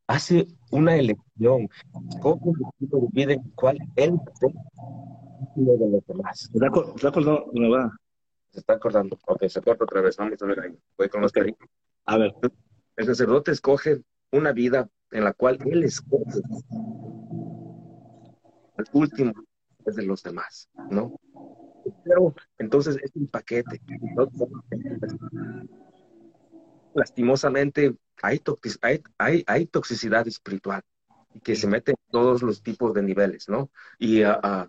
hace una elección. ¿Cómo divide cuál él de los demás?
¿Se va?
Se está acordando. Ok, se corta otra vez. Vamos a ver ahí. Voy con los cariños.
A ver.
El sacerdote escoge una vida en la cual él escoge el último es de los demás, ¿no? Pero entonces es un paquete. Lastimosamente hay, hay, hay, toxicidad espiritual que se mete en todos los tipos de niveles, ¿no? Y uh, uh,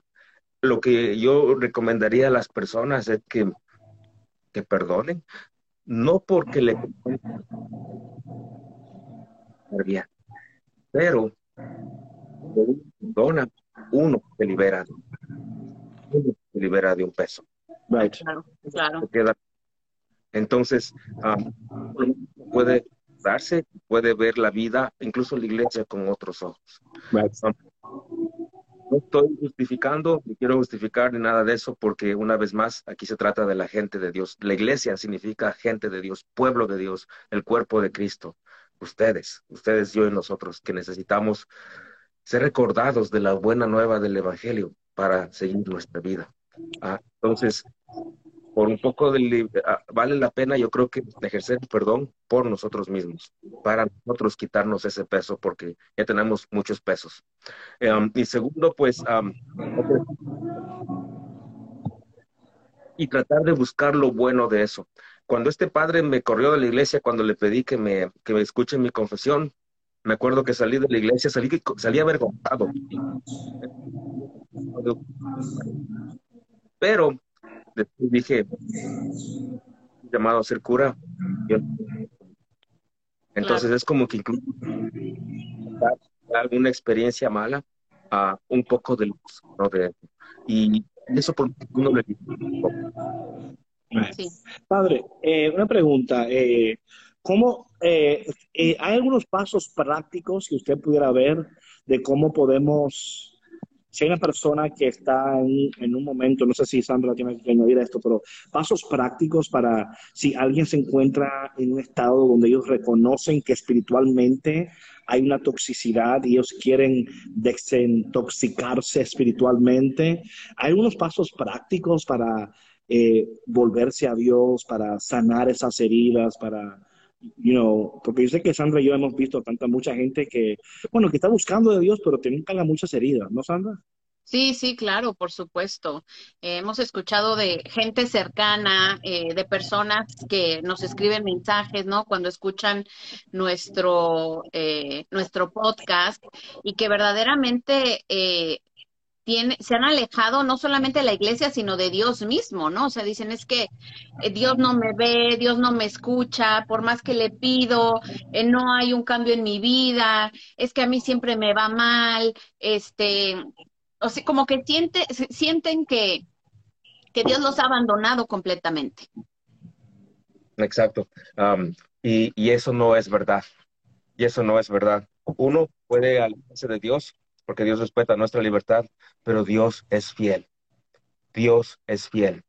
lo que yo recomendaría a las personas es que, que perdonen, no porque le pero perdona uno se libera, uno se libera de un peso.
Claro, claro.
Entonces, um, puede darse, puede ver la vida, incluso la iglesia, con otros ojos. Um, no estoy justificando, ni quiero justificar ni nada de eso, porque una vez más, aquí se trata de la gente de Dios. La iglesia significa gente de Dios, pueblo de Dios, el cuerpo de Cristo. Ustedes, ustedes, yo y nosotros, que necesitamos ser recordados de la buena nueva del Evangelio para seguir nuestra vida. Ah, entonces, por un poco de, ah, vale la pena, yo creo que ejercer perdón por nosotros mismos, para nosotros quitarnos ese peso, porque ya tenemos muchos pesos. Um, y segundo, pues, y tratar de buscar lo bueno de eso. Cuando este padre me corrió de la iglesia, cuando le pedí que me, que me escuche mi confesión, me acuerdo que salí de la iglesia, salí, salí avergonzado. Pero después dije, llamado a ser cura. Entonces es como que incluso alguna experiencia mala a un poco de luz, ¿no? De, y eso por uno le
sí. Padre, eh, una pregunta. Eh, ¿Cómo, eh, eh, hay algunos pasos prácticos que usted pudiera ver de cómo podemos, si hay una persona que está en, un momento, no sé si Sandra tiene que añadir esto, pero pasos prácticos para si alguien se encuentra en un estado donde ellos reconocen que espiritualmente hay una toxicidad y ellos quieren desintoxicarse espiritualmente, hay unos pasos prácticos para eh, volverse a Dios, para sanar esas heridas, para you know, porque yo sé que Sandra y yo hemos visto tanta mucha gente que, bueno, que está buscando de Dios, pero tienen muchas heridas, ¿no, Sandra?
Sí, sí, claro, por supuesto. Eh, hemos escuchado de gente cercana, eh, de personas que nos escriben mensajes, ¿no? Cuando escuchan nuestro, eh, nuestro podcast y que verdaderamente tiene, se han alejado no solamente de la iglesia, sino de Dios mismo, ¿no? O sea, dicen, es que Dios no me ve, Dios no me escucha, por más que le pido, no hay un cambio en mi vida, es que a mí siempre me va mal, este, o sea, como que siente, sienten que, que Dios los ha abandonado completamente.
Exacto. y, y, eso no es verdad. Y eso no es verdad. Uno puede alejarse de Dios porque Dios respeta nuestra libertad, pero Dios es fiel. Dios es fiel.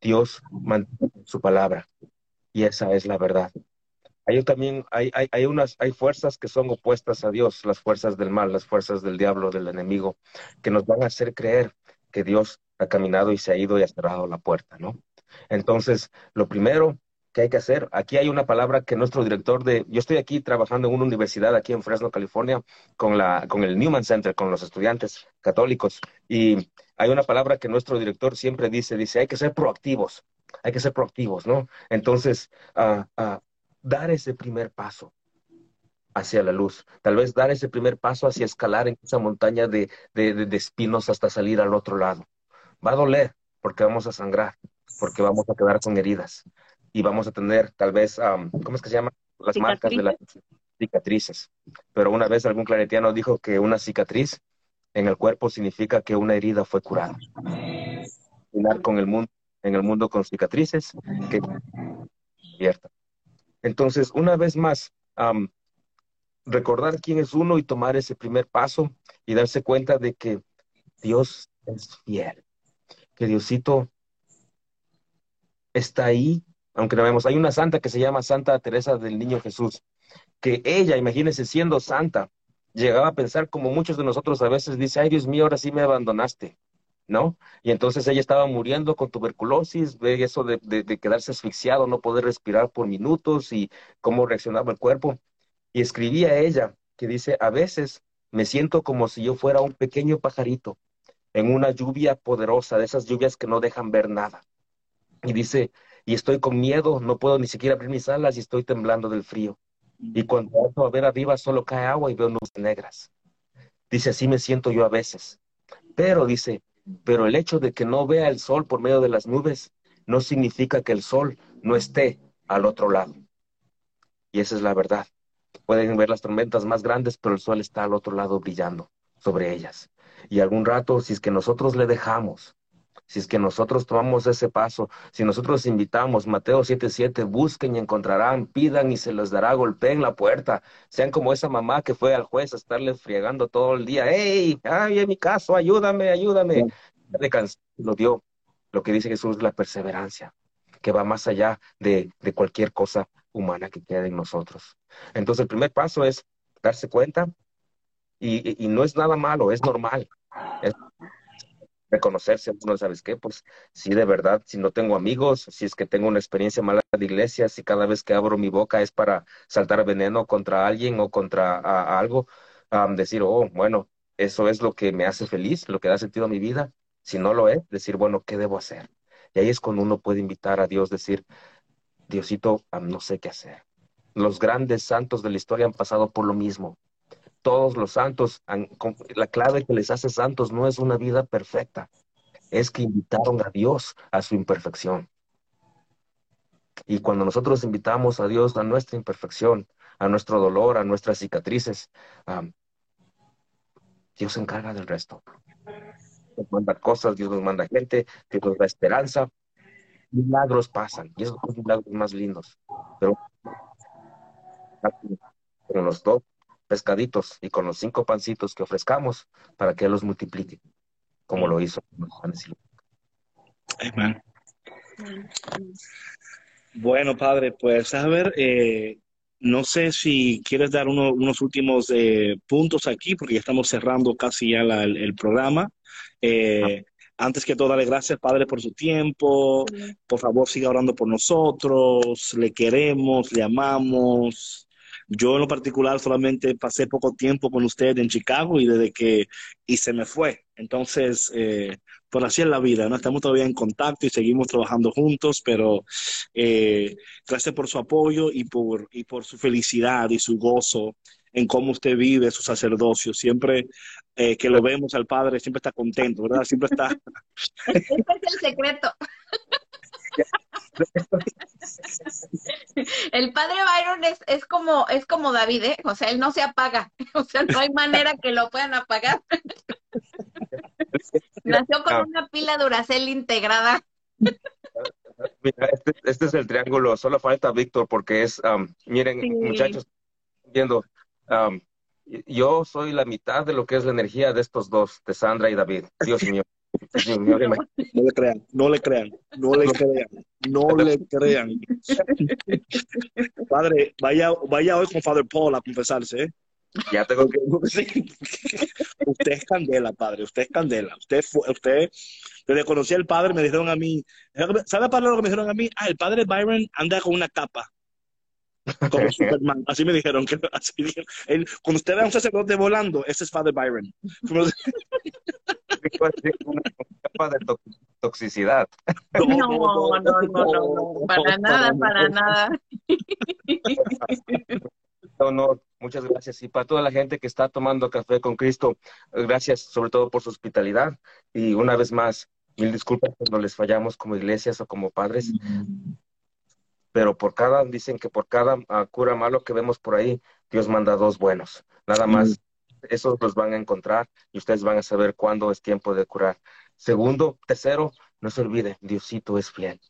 Dios mantiene su palabra. Y esa es la verdad. Hay también, hay, hay, hay, unas, hay fuerzas que son opuestas a Dios, las fuerzas del mal, las fuerzas del diablo, del enemigo, que nos van a hacer creer que Dios ha caminado y se ha ido y ha cerrado la puerta, ¿no? Entonces, lo primero que hay que hacer, aquí hay una palabra que nuestro director de, yo estoy aquí trabajando en una universidad aquí en Fresno, California, con, la, con el Newman Center, con los estudiantes católicos, y hay una palabra que nuestro director siempre dice, dice, hay que ser proactivos, hay que ser proactivos, ¿no? Entonces, uh, uh, dar ese primer paso hacia la luz, tal vez dar ese primer paso hacia escalar en esa montaña de, de, espinos hasta salir al otro lado. Va a doler porque vamos a sangrar, porque vamos a quedar con heridas y vamos a tener tal vez, ¿cómo es que se llama? Las marcas de las cicatrices. Pero una vez algún claretiano dijo que una cicatriz en el cuerpo significa que una herida fue curada. con el mundo, en el mundo con cicatrices que abierta. Entonces, una vez más, recordar quién es uno y tomar ese primer paso y darse cuenta de que Dios es fiel, que Diosito está ahí, aunque no vemos. Hay una santa que se llama Santa Teresa del Niño Jesús, que ella, imagínense, siendo santa, llegaba a pensar como muchos de nosotros a veces dice, ay Dios mío, ahora sí me abandonaste. ¿no? Y entonces ella estaba muriendo con tuberculosis, ve eso de, quedarse asfixiado, no poder respirar por minutos y cómo reaccionaba el cuerpo. Y escribía ella que dice, a veces me siento como si yo fuera un pequeño pajarito en una lluvia poderosa, de esas lluvias que no dejan ver nada. Y dice, y estoy con miedo, no puedo ni siquiera abrir mis alas y estoy temblando del frío. Y cuando a ver arriba solo cae agua y veo nubes negras. Dice, así me siento yo a veces. Pero dice, pero el hecho de que no vea el sol por medio de las nubes no significa que el sol no esté al otro lado. Y esa es la verdad. Pueden ver las tormentas más grandes, pero el sol está al otro lado brillando sobre ellas. Y algún rato, si es que nosotros le dejamos si es que nosotros tomamos ese paso, si nosotros invitamos, Mateo 7:7, busquen y encontrarán, pidan y se les dará, golpeen la puerta, sean como esa mamá que fue al juez a estarle friegando todo el día, hey, ay, en mi caso, ayúdame, ayúdame. Lo dio, lo que dice Jesús, la perseverancia, que va más allá de, de cualquier cosa humana que quede en nosotros. Entonces, el primer paso es darse cuenta y, y, no es nada malo, es normal. Es reconocerse, uno, ¿sabes qué? Pues si de verdad, si no tengo amigos, si es que tengo una experiencia mala de iglesia, si cada vez que abro mi boca es para saltar veneno contra alguien o contra algo, decir, oh, bueno, eso es lo que me hace feliz, lo que da sentido a mi vida. Si no lo es, decir, bueno, ¿qué debo hacer? Y ahí es cuando uno puede invitar a Dios, decir, Diosito, no sé qué hacer. Los grandes santos de la historia han pasado por lo mismo todos los santos, la clave que les hace santos no es una vida perfecta, es que invitaron a Dios a su imperfección. Y cuando nosotros invitamos a Dios a nuestra imperfección, a nuestro dolor, a nuestras cicatrices, Dios se encarga del resto. Nos manda cosas, Dios nos manda gente, Dios nos da esperanza. Milagros pasan, y esos son los milagros más lindos. Pero, pero los dos pescaditos y con los cinco pancitos que ofrezcamos para que Él los multiplique, como lo hizo
Amén. Bueno, Padre, pues a ver, eh, no sé si quieres dar unos últimos eh, puntos aquí, porque ya estamos cerrando casi ya el, programa. Eh, antes que todo, darle gracias, Padre, por su tiempo. Por favor, siga orando por nosotros. Le queremos, le amamos. Yo en lo particular solamente pasé poco tiempo con usted en Chicago y desde que y se me fue. Entonces, eh, por así es la vida, ¿no? Estamos todavía en contacto y seguimos trabajando juntos, pero eh, gracias por su apoyo y por, y por su felicidad y su gozo en cómo usted vive su sacerdocio. Siempre eh, que lo vemos al Padre, siempre está contento, ¿verdad? Siempre está...
Este es el secreto. El padre Byron es, es, como, es como David, ¿eh? O sea, él no se apaga. O sea, no hay manera que lo puedan apagar. Nació con una pila Duracell integrada.
Mira, este, este, es el triángulo, solo falta Víctor porque es, um, miren, muchachos, viendo, um, yo soy la mitad de lo que es la energía de estos dos, de Sandra y David. Dios mío.
No le crean, no le crean, no le crean, no le crean. Padre, vaya, vaya hoy con Father Paul a confesarse, ¿eh?
Ya tengo que
Usted es candela, padre, usted es candela. Usted fue, usted, desde conocí al padre, me dijeron a mí, ¿sabe padre lo que me dijeron a mí? Ah, el padre Byron anda con una capa. Como Superman. Así me dijeron. Que, así Él, cuando usted ve a un sacerdote volando, ese es Father Byron.
Una capa de toxicidad.
No, no, no, no, para nada, para nada.
No, muchas gracias. Y para toda la gente que está tomando café con Cristo, gracias sobre todo por su hospitalidad. Y una vez más, mil disculpas cuando les fallamos como iglesias o como padres. Pero por cada, dicen que por cada uh, cura malo que vemos por ahí, Dios manda dos buenos. Nada más esos los van a encontrar y ustedes van a saber cuándo es tiempo de curar. Segundo, tercero, no se olvide, Diosito es fiel.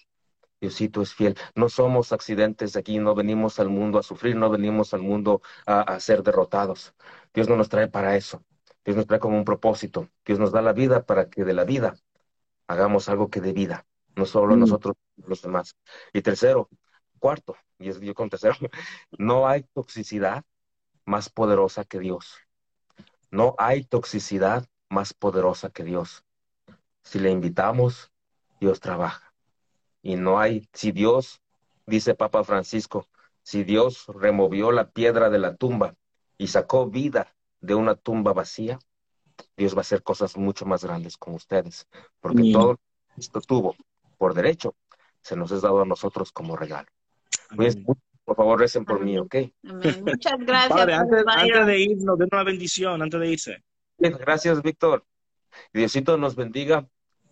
Diosito es fiel. No somos accidentes aquí, no venimos al mundo a sufrir, no venimos al mundo a, ser derrotados. Dios no nos trae para eso. Dios nos trae como un propósito. Dios nos da la vida para que de la vida hagamos algo que de vida, no solo mm. nosotros, los demás. Y tercero, cuarto, y es yo con tercero, no hay toxicidad más poderosa que Dios. No hay toxicidad más poderosa que Dios. Si le invitamos, Dios trabaja. Y no hay, si Dios, dice Papa Francisco, si Dios removió la piedra de la tumba y sacó vida de una tumba vacía, Dios va a hacer cosas mucho más grandes con ustedes, porque todo esto tuvo por derecho, se nos es dado a nosotros como regalo. Por favor, recen por mí, ¿ok?
Muchas gracias.
Padre, antes, antes, de irnos, den una bendición, antes de irse.
Gracias, Víctor. Diosito nos bendiga,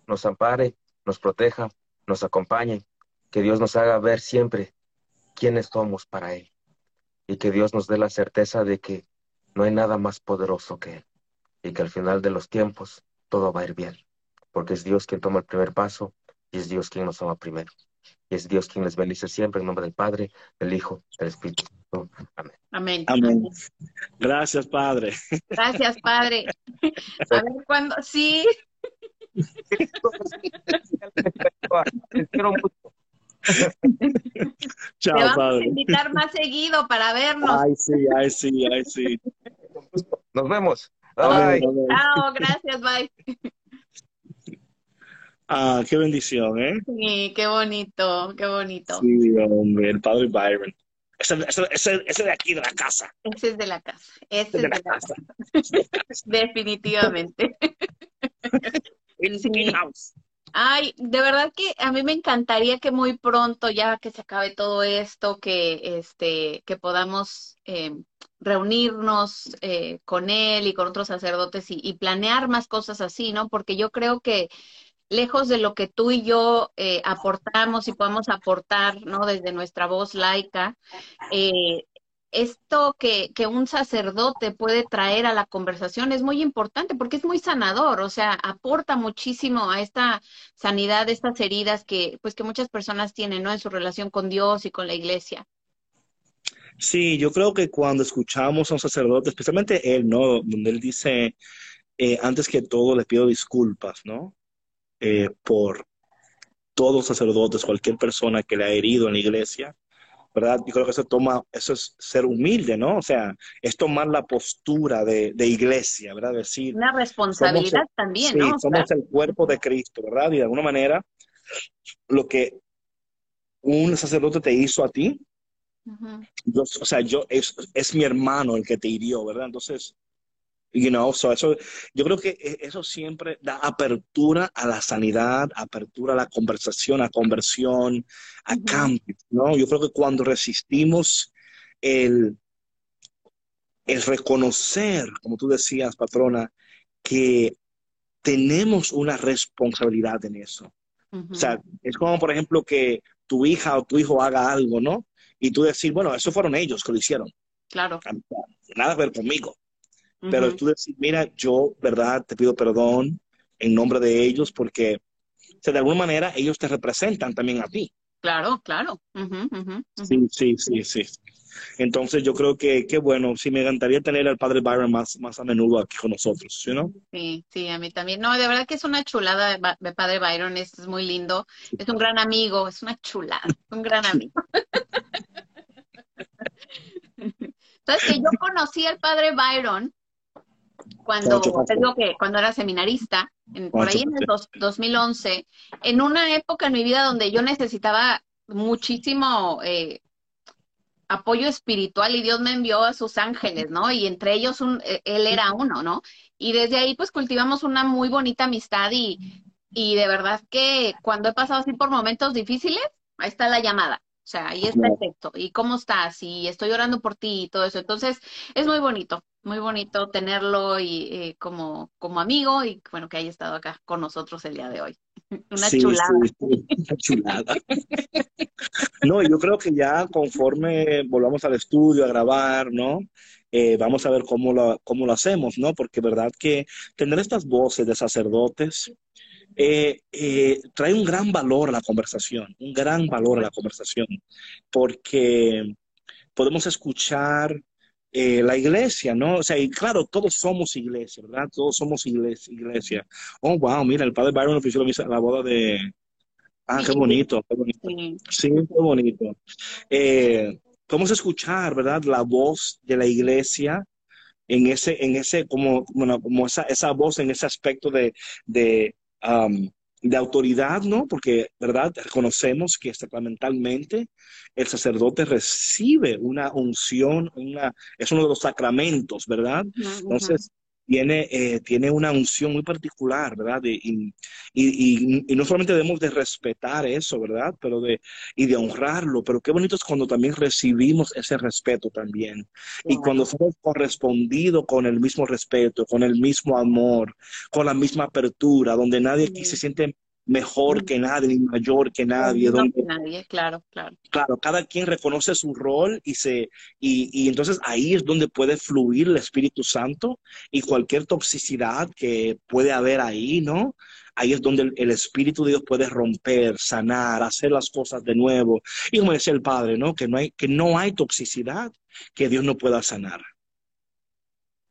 nos ampare, nos proteja, nos acompañe. Que Dios nos haga ver siempre quiénes somos para Él. Y que Dios nos dé la certeza de que no hay nada más poderoso que Él. Y que al final de los tiempos todo va a ir bien. Porque es Dios quien toma el primer paso y es Dios quien nos toma primero. Y es Dios quien les bendice siempre en nombre del Padre, del Hijo, del Espíritu.
Amén. Amén.
Amén. Gracias, Padre.
Gracias, Padre. A ver cuándo. Sí.
Chao,
Te vamos
padre.
a invitar más seguido para vernos.
Ay, sí, ay, sí, ay, sí.
Nos vemos.
Bye.
Chao, gracias, bye.
Ah, qué bendición, ¿eh?
Sí, qué bonito, qué bonito.
Sí, hombre, el padre Byron. Ese, ese, ese, ese de aquí, de la casa.
Ese es de la casa. Ese es de, la, casa. Definitivamente.
sí.
Ay, de verdad que a mí me encantaría que muy pronto, ya que se acabe todo esto, que este, que podamos eh, reunirnos eh, con él y con otros sacerdotes y, y, planear más cosas así, ¿no? Porque yo creo que lejos de lo que tú y yo eh, aportamos y podemos aportar, ¿no? Desde nuestra voz laica, eh, esto que, que, un sacerdote puede traer a la conversación es muy importante porque es muy sanador, o sea, aporta muchísimo a esta sanidad, estas heridas que, pues, que muchas personas tienen, ¿no? En su relación con Dios y con la iglesia.
Sí, yo creo que cuando escuchamos a un sacerdote, especialmente él, ¿no? Donde él dice, eh, antes que todo le pido disculpas, ¿no? Eh, por todos los sacerdotes, cualquier persona que le ha herido en la iglesia, ¿verdad? Yo creo que eso toma, eso es ser humilde, ¿no? O sea, es tomar la postura de, de iglesia, ¿verdad? Decir.
Una responsabilidad también, ¿no?
Sí, somos el cuerpo de Cristo, ¿verdad? Y de alguna manera, lo que un sacerdote te hizo a ti, yo, o sea, yo, es, es mi hermano el que te hirió, ¿verdad? Entonces, You know, so eso, yo creo que e, eso siempre da apertura a la sanidad, apertura a la conversación, a conversión, a cambio, ¿no? Yo creo que cuando resistimos el, el reconocer, como tú decías, patrona, que tenemos una responsabilidad en eso. O sea, es como, por ejemplo, que tu hija o tu hijo haga algo, ¿no? Y tú decir, bueno, eso fueron ellos que lo hicieron.
Claro.
Nada que ver conmigo. Pero tú decís, mira, yo, ¿verdad? Te pido perdón en nombre de ellos porque, o sea, de alguna manera, ellos te representan también a ti.
Claro, claro.
Sí, sí, sí, sí. Entonces yo creo que, qué bueno, sí me encantaría tener al padre Byron más, más a menudo aquí con nosotros, ¿no?
Sí, sí, a mí también. No, de verdad que es una chulada de, padre Byron, es, es, muy lindo, es un gran amigo, es una chulada, un gran amigo. Entonces, que yo conocí al padre Byron cuando, que cuando era seminarista, por ahí en el 2011, en una época en mi vida donde yo necesitaba muchísimo eh, apoyo espiritual y Dios me envió a sus ángeles, ¿no? Y entre ellos un, eh, él era uno, ¿no? Y desde ahí pues cultivamos una muy bonita amistad y, y de verdad que cuando he pasado así por momentos difíciles, ahí está la llamada. O sea, ahí está el texto. ¿Y cómo estás? Y estoy orando por ti y todo eso. Entonces, es muy bonito muy bonito tenerlo y eh, como, como amigo y bueno que haya estado acá con nosotros el día de hoy. Una chulada.
una chulada. no, yo creo que ya conforme volvamos al estudio a grabar, ¿no? Eh, vamos a ver cómo lo, cómo lo hacemos, ¿no? Porque verdad que tener estas voces de sacerdotes eh, trae un gran valor a la conversación, un gran valor a la conversación, porque podemos escuchar eh, la iglesia, ¿no? O sea, y claro, todos somos iglesia, ¿verdad? Todos somos iglesia. iglesia. Oh, wow, mira, el padre Byron ofició la boda de... Ah, qué bonito, qué bonito. Sí, qué bonito. Eh, podemos escuchar, ¿verdad? La voz de la iglesia en ese, en ese, como, bueno, como esa, esa voz en ese aspecto de, de um, de autoridad, ¿no? Porque, ¿verdad? Reconocemos que sacramentalmente el sacerdote recibe una unción, una, es uno de los sacramentos, ¿verdad? Entonces, tiene, eh, tiene una unción muy particular, ¿verdad? y, y, no solamente debemos de respetar eso, ¿verdad? Pero de, y de honrarlo, pero qué bonito es cuando también recibimos ese respeto también. Y cuando somos correspondidos con el mismo respeto, con el mismo amor, con la misma apertura, donde nadie aquí se siente mejor que nadie, mayor que nadie.
donde, nadie, claro, claro.
Claro, cada quien reconoce su rol y se, y, y, entonces ahí es donde puede fluir el Espíritu Santo y cualquier toxicidad que puede haber ahí, ¿no? Ahí es donde el, Espíritu de Dios puede romper, sanar, hacer las cosas de nuevo. Y como decía el Padre, ¿no? Que no hay, que no hay toxicidad que Dios no pueda sanar.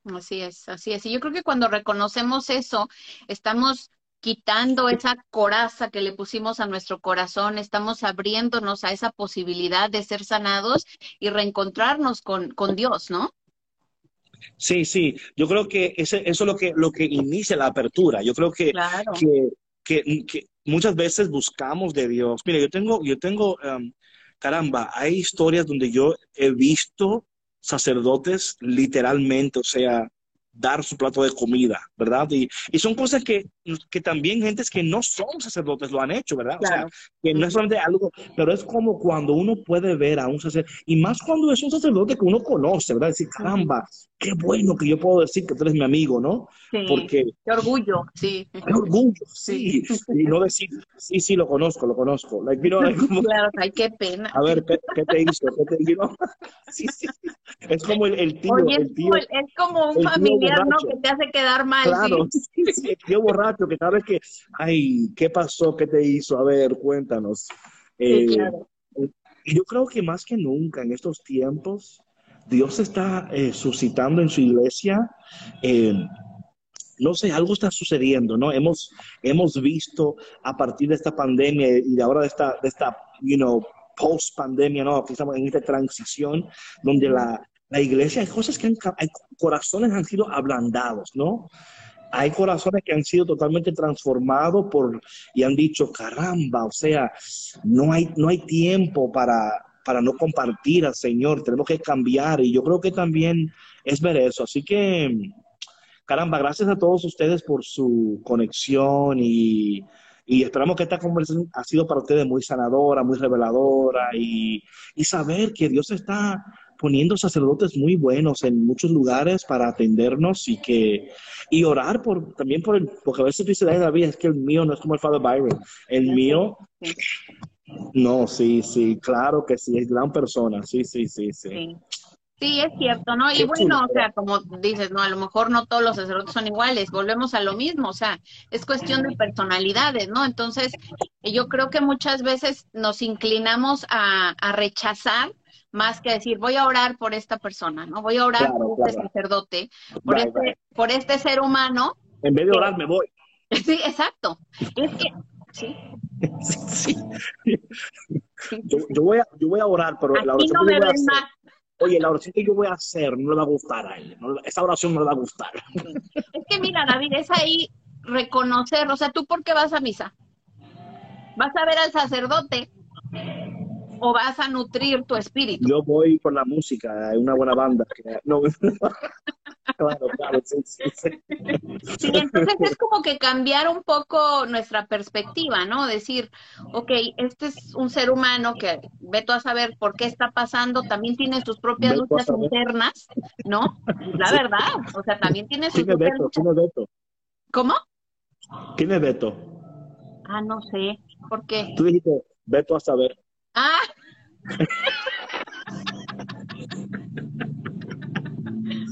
Así es, así es. Y yo creo que cuando reconocemos eso, estamos quitando esa coraza que le pusimos a nuestro corazón, estamos abriéndonos a esa posibilidad de ser sanados y reencontrarnos con, con Dios, ¿no?
Sí, sí, yo creo que ese, eso es lo que, lo que inicia la apertura. Yo creo que, que, que, muchas veces buscamos de Dios. Mira, yo tengo, yo tengo, um, caramba, hay historias donde yo he visto sacerdotes literalmente, o sea, dar su plato de comida, ¿verdad? Y, y son cosas que, que, también gentes que no son sacerdotes lo han hecho, ¿verdad? O sea, que no es solamente algo, pero es como cuando uno puede ver a un sacerdote, y más cuando es un sacerdote que uno conoce, ¿verdad? Decir, caramba, qué bueno que yo puedo decir que tú eres mi amigo, ¿no?
Sí, Porque... Qué orgullo, sí.
Qué orgullo, sí. Y no decir, sí, sí, lo conozco, lo conozco. Like, you
know, Claro, ay, qué pena.
A ver, ¿qué, te hizo? ¿Qué te, you sí, sí. Es como el, tío.
Oye,
el tío,
es como un familiar, ¿no? Que te hace quedar mal.
Claro, sí, sí, el tío borracho que sabes que, ay, ¿qué pasó? ¿Qué te hizo? A ver, cuéntanos.
Eh, claro.
Y yo creo que más que nunca en estos tiempos, Dios está eh, suscitando en su iglesia. Eh, no sé, algo está sucediendo, ¿no? Hemos, hemos visto a partir de esta pandemia y de ahora de esta, de esta you know, post pandemia, ¿no? Aquí estamos en esta transición donde la, la iglesia, hay cosas que han, hay corazones han sido ablandados, ¿no? Hay corazones que han sido totalmente transformados por y han dicho, caramba, o sea, no hay, no hay tiempo para, para no compartir al Señor, tenemos que cambiar y yo creo que también es ver eso. Así que, caramba, gracias a todos ustedes por su conexión y, y esperamos que esta conversación ha sido para ustedes muy sanadora, muy reveladora y, y saber que Dios está poniendo sacerdotes muy buenos en muchos lugares para atendernos y que y orar por también por el porque a veces dice David es que el mío no es como el Father Byron el mío no sí sí claro que sí es gran persona sí sí sí sí,
sí. es cierto, ¿no? Y bueno, o sea, como dices, ¿no? A lo mejor no todos los sacerdotes son iguales, volvemos a lo mismo, o sea, es cuestión de personalidades, ¿no? Entonces, yo creo que muchas veces nos inclinamos a, a rechazar más que decir, voy a orar por esta persona, ¿no? Voy a orar por este sacerdote, por, este, por este ser humano.
En vez de orar, me voy.
Sí, exacto. Es que, sí.
sí, Yo, yo, voy a, yo voy a orar, pero la oración que yo voy a hacer, oye, la oración que yo voy a hacer no le va a gustar a él. esa oración no le va a gustar.
Es que mira, David, es ahí reconocer, o sea, ¿tú por qué vas a misa? Vas a ver al sacerdote o vas a nutrir tu espíritu?
Yo voy por la música, hay una buena banda. No,
claro, claro, sí, sí, sí. entonces es como que cambiar un poco nuestra perspectiva, ¿no? Decir, ok, este es un ser humano que veto a saber por qué está pasando, también tiene sus propias luchas internas, ¿no? La verdad, o sea, también tiene sus
luchas. ¿Quién es Beto?
¿Cómo?
¿Quién es Beto?
Ah, no sé, ¿por qué?
Tú dijiste, Beto a saber.
Ah.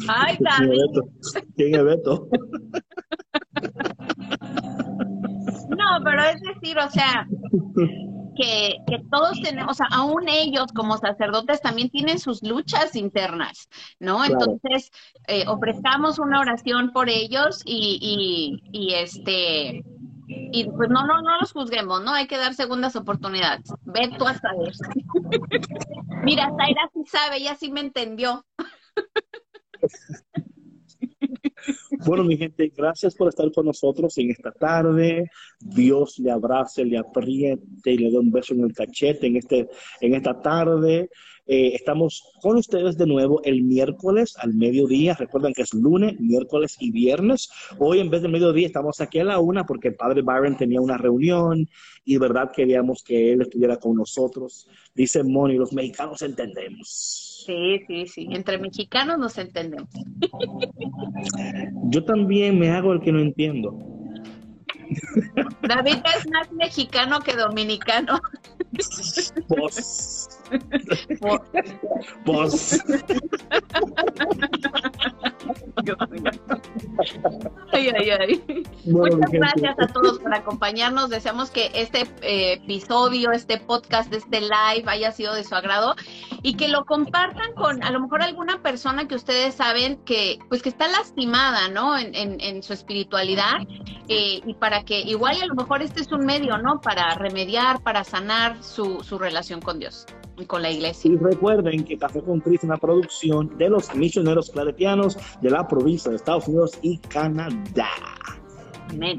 Ay, David.
¿Quién es Beto?
No, pero es decir, o sea, que, que, todos tenemos, o sea, aún ellos como sacerdotes también tienen sus luchas internas, ¿no? Entonces, eh, ofrezcamos una oración por ellos y, y, y este, y pues no, no, no los juzguemos, ¿no? Hay que dar segundas oportunidades. Ve tú a saber. Mira, Zaira sí sabe, ella sí me entendió.
Bueno, mi gente, gracias por estar con nosotros en esta tarde. Dios le abrace, le apriete y le dé un beso en el cachete en, este, en esta tarde. Eh, estamos con ustedes de nuevo el miércoles al mediodía. Recuerden que es lunes, miércoles y viernes. Hoy en vez de mediodía estamos aquí a la una porque el padre Byron tenía una reunión y de verdad queríamos que él estuviera con nosotros. Dice Moni, los mexicanos entendemos.
Sí, sí, sí. Entre mexicanos nos entendemos.
Yo también me hago el que no entiendo.
David es más mexicano que dominicano.
Vos. Vos.
Ay, ay, ay. Muchas gracias a todos por acompañarnos. Deseamos que este eh, episodio, este podcast, este live haya sido de su agrado y que lo compartan con a lo mejor alguna persona que ustedes saben que pues que está lastimada, ¿no? En, en, su espiritualidad eh, y para que igual a lo mejor este es un medio, ¿no? Para remediar, para sanar su, su relación con Dios y con la iglesia.
Y recuerden que Café con Cristo es una producción de los misioneros claretianos de la provincia de Estados Unidos y Canadá.
Amén.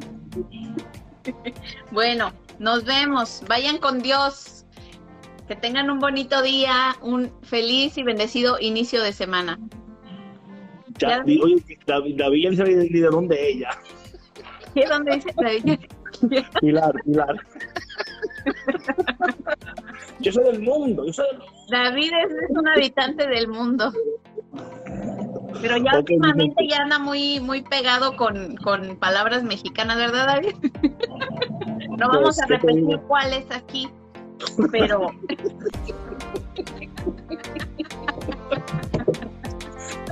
Bueno, nos vemos. Vayan con Dios. Que tengan un bonito día, un feliz y bendecido inicio de semana.
Ya, oye, David, David de dónde ella.
¿Qué dónde dice David?
Pilar, Pilar. Yo soy del mundo, yo soy del...
David es, un habitante del mundo. Pero ya últimamente ya anda muy, muy pegado con, con palabras mexicanas, ¿verdad, David? no vamos pues, a repetir cuáles aquí, pero...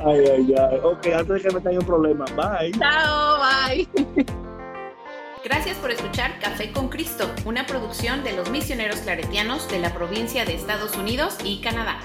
Ay, ay, ay. Ok, antes de que me tenga un problema. Bye.
Chao, bye.
Gracias por escuchar Café con Cristo, una producción de los misioneros claretianos de la provincia de Estados Unidos y Canadá.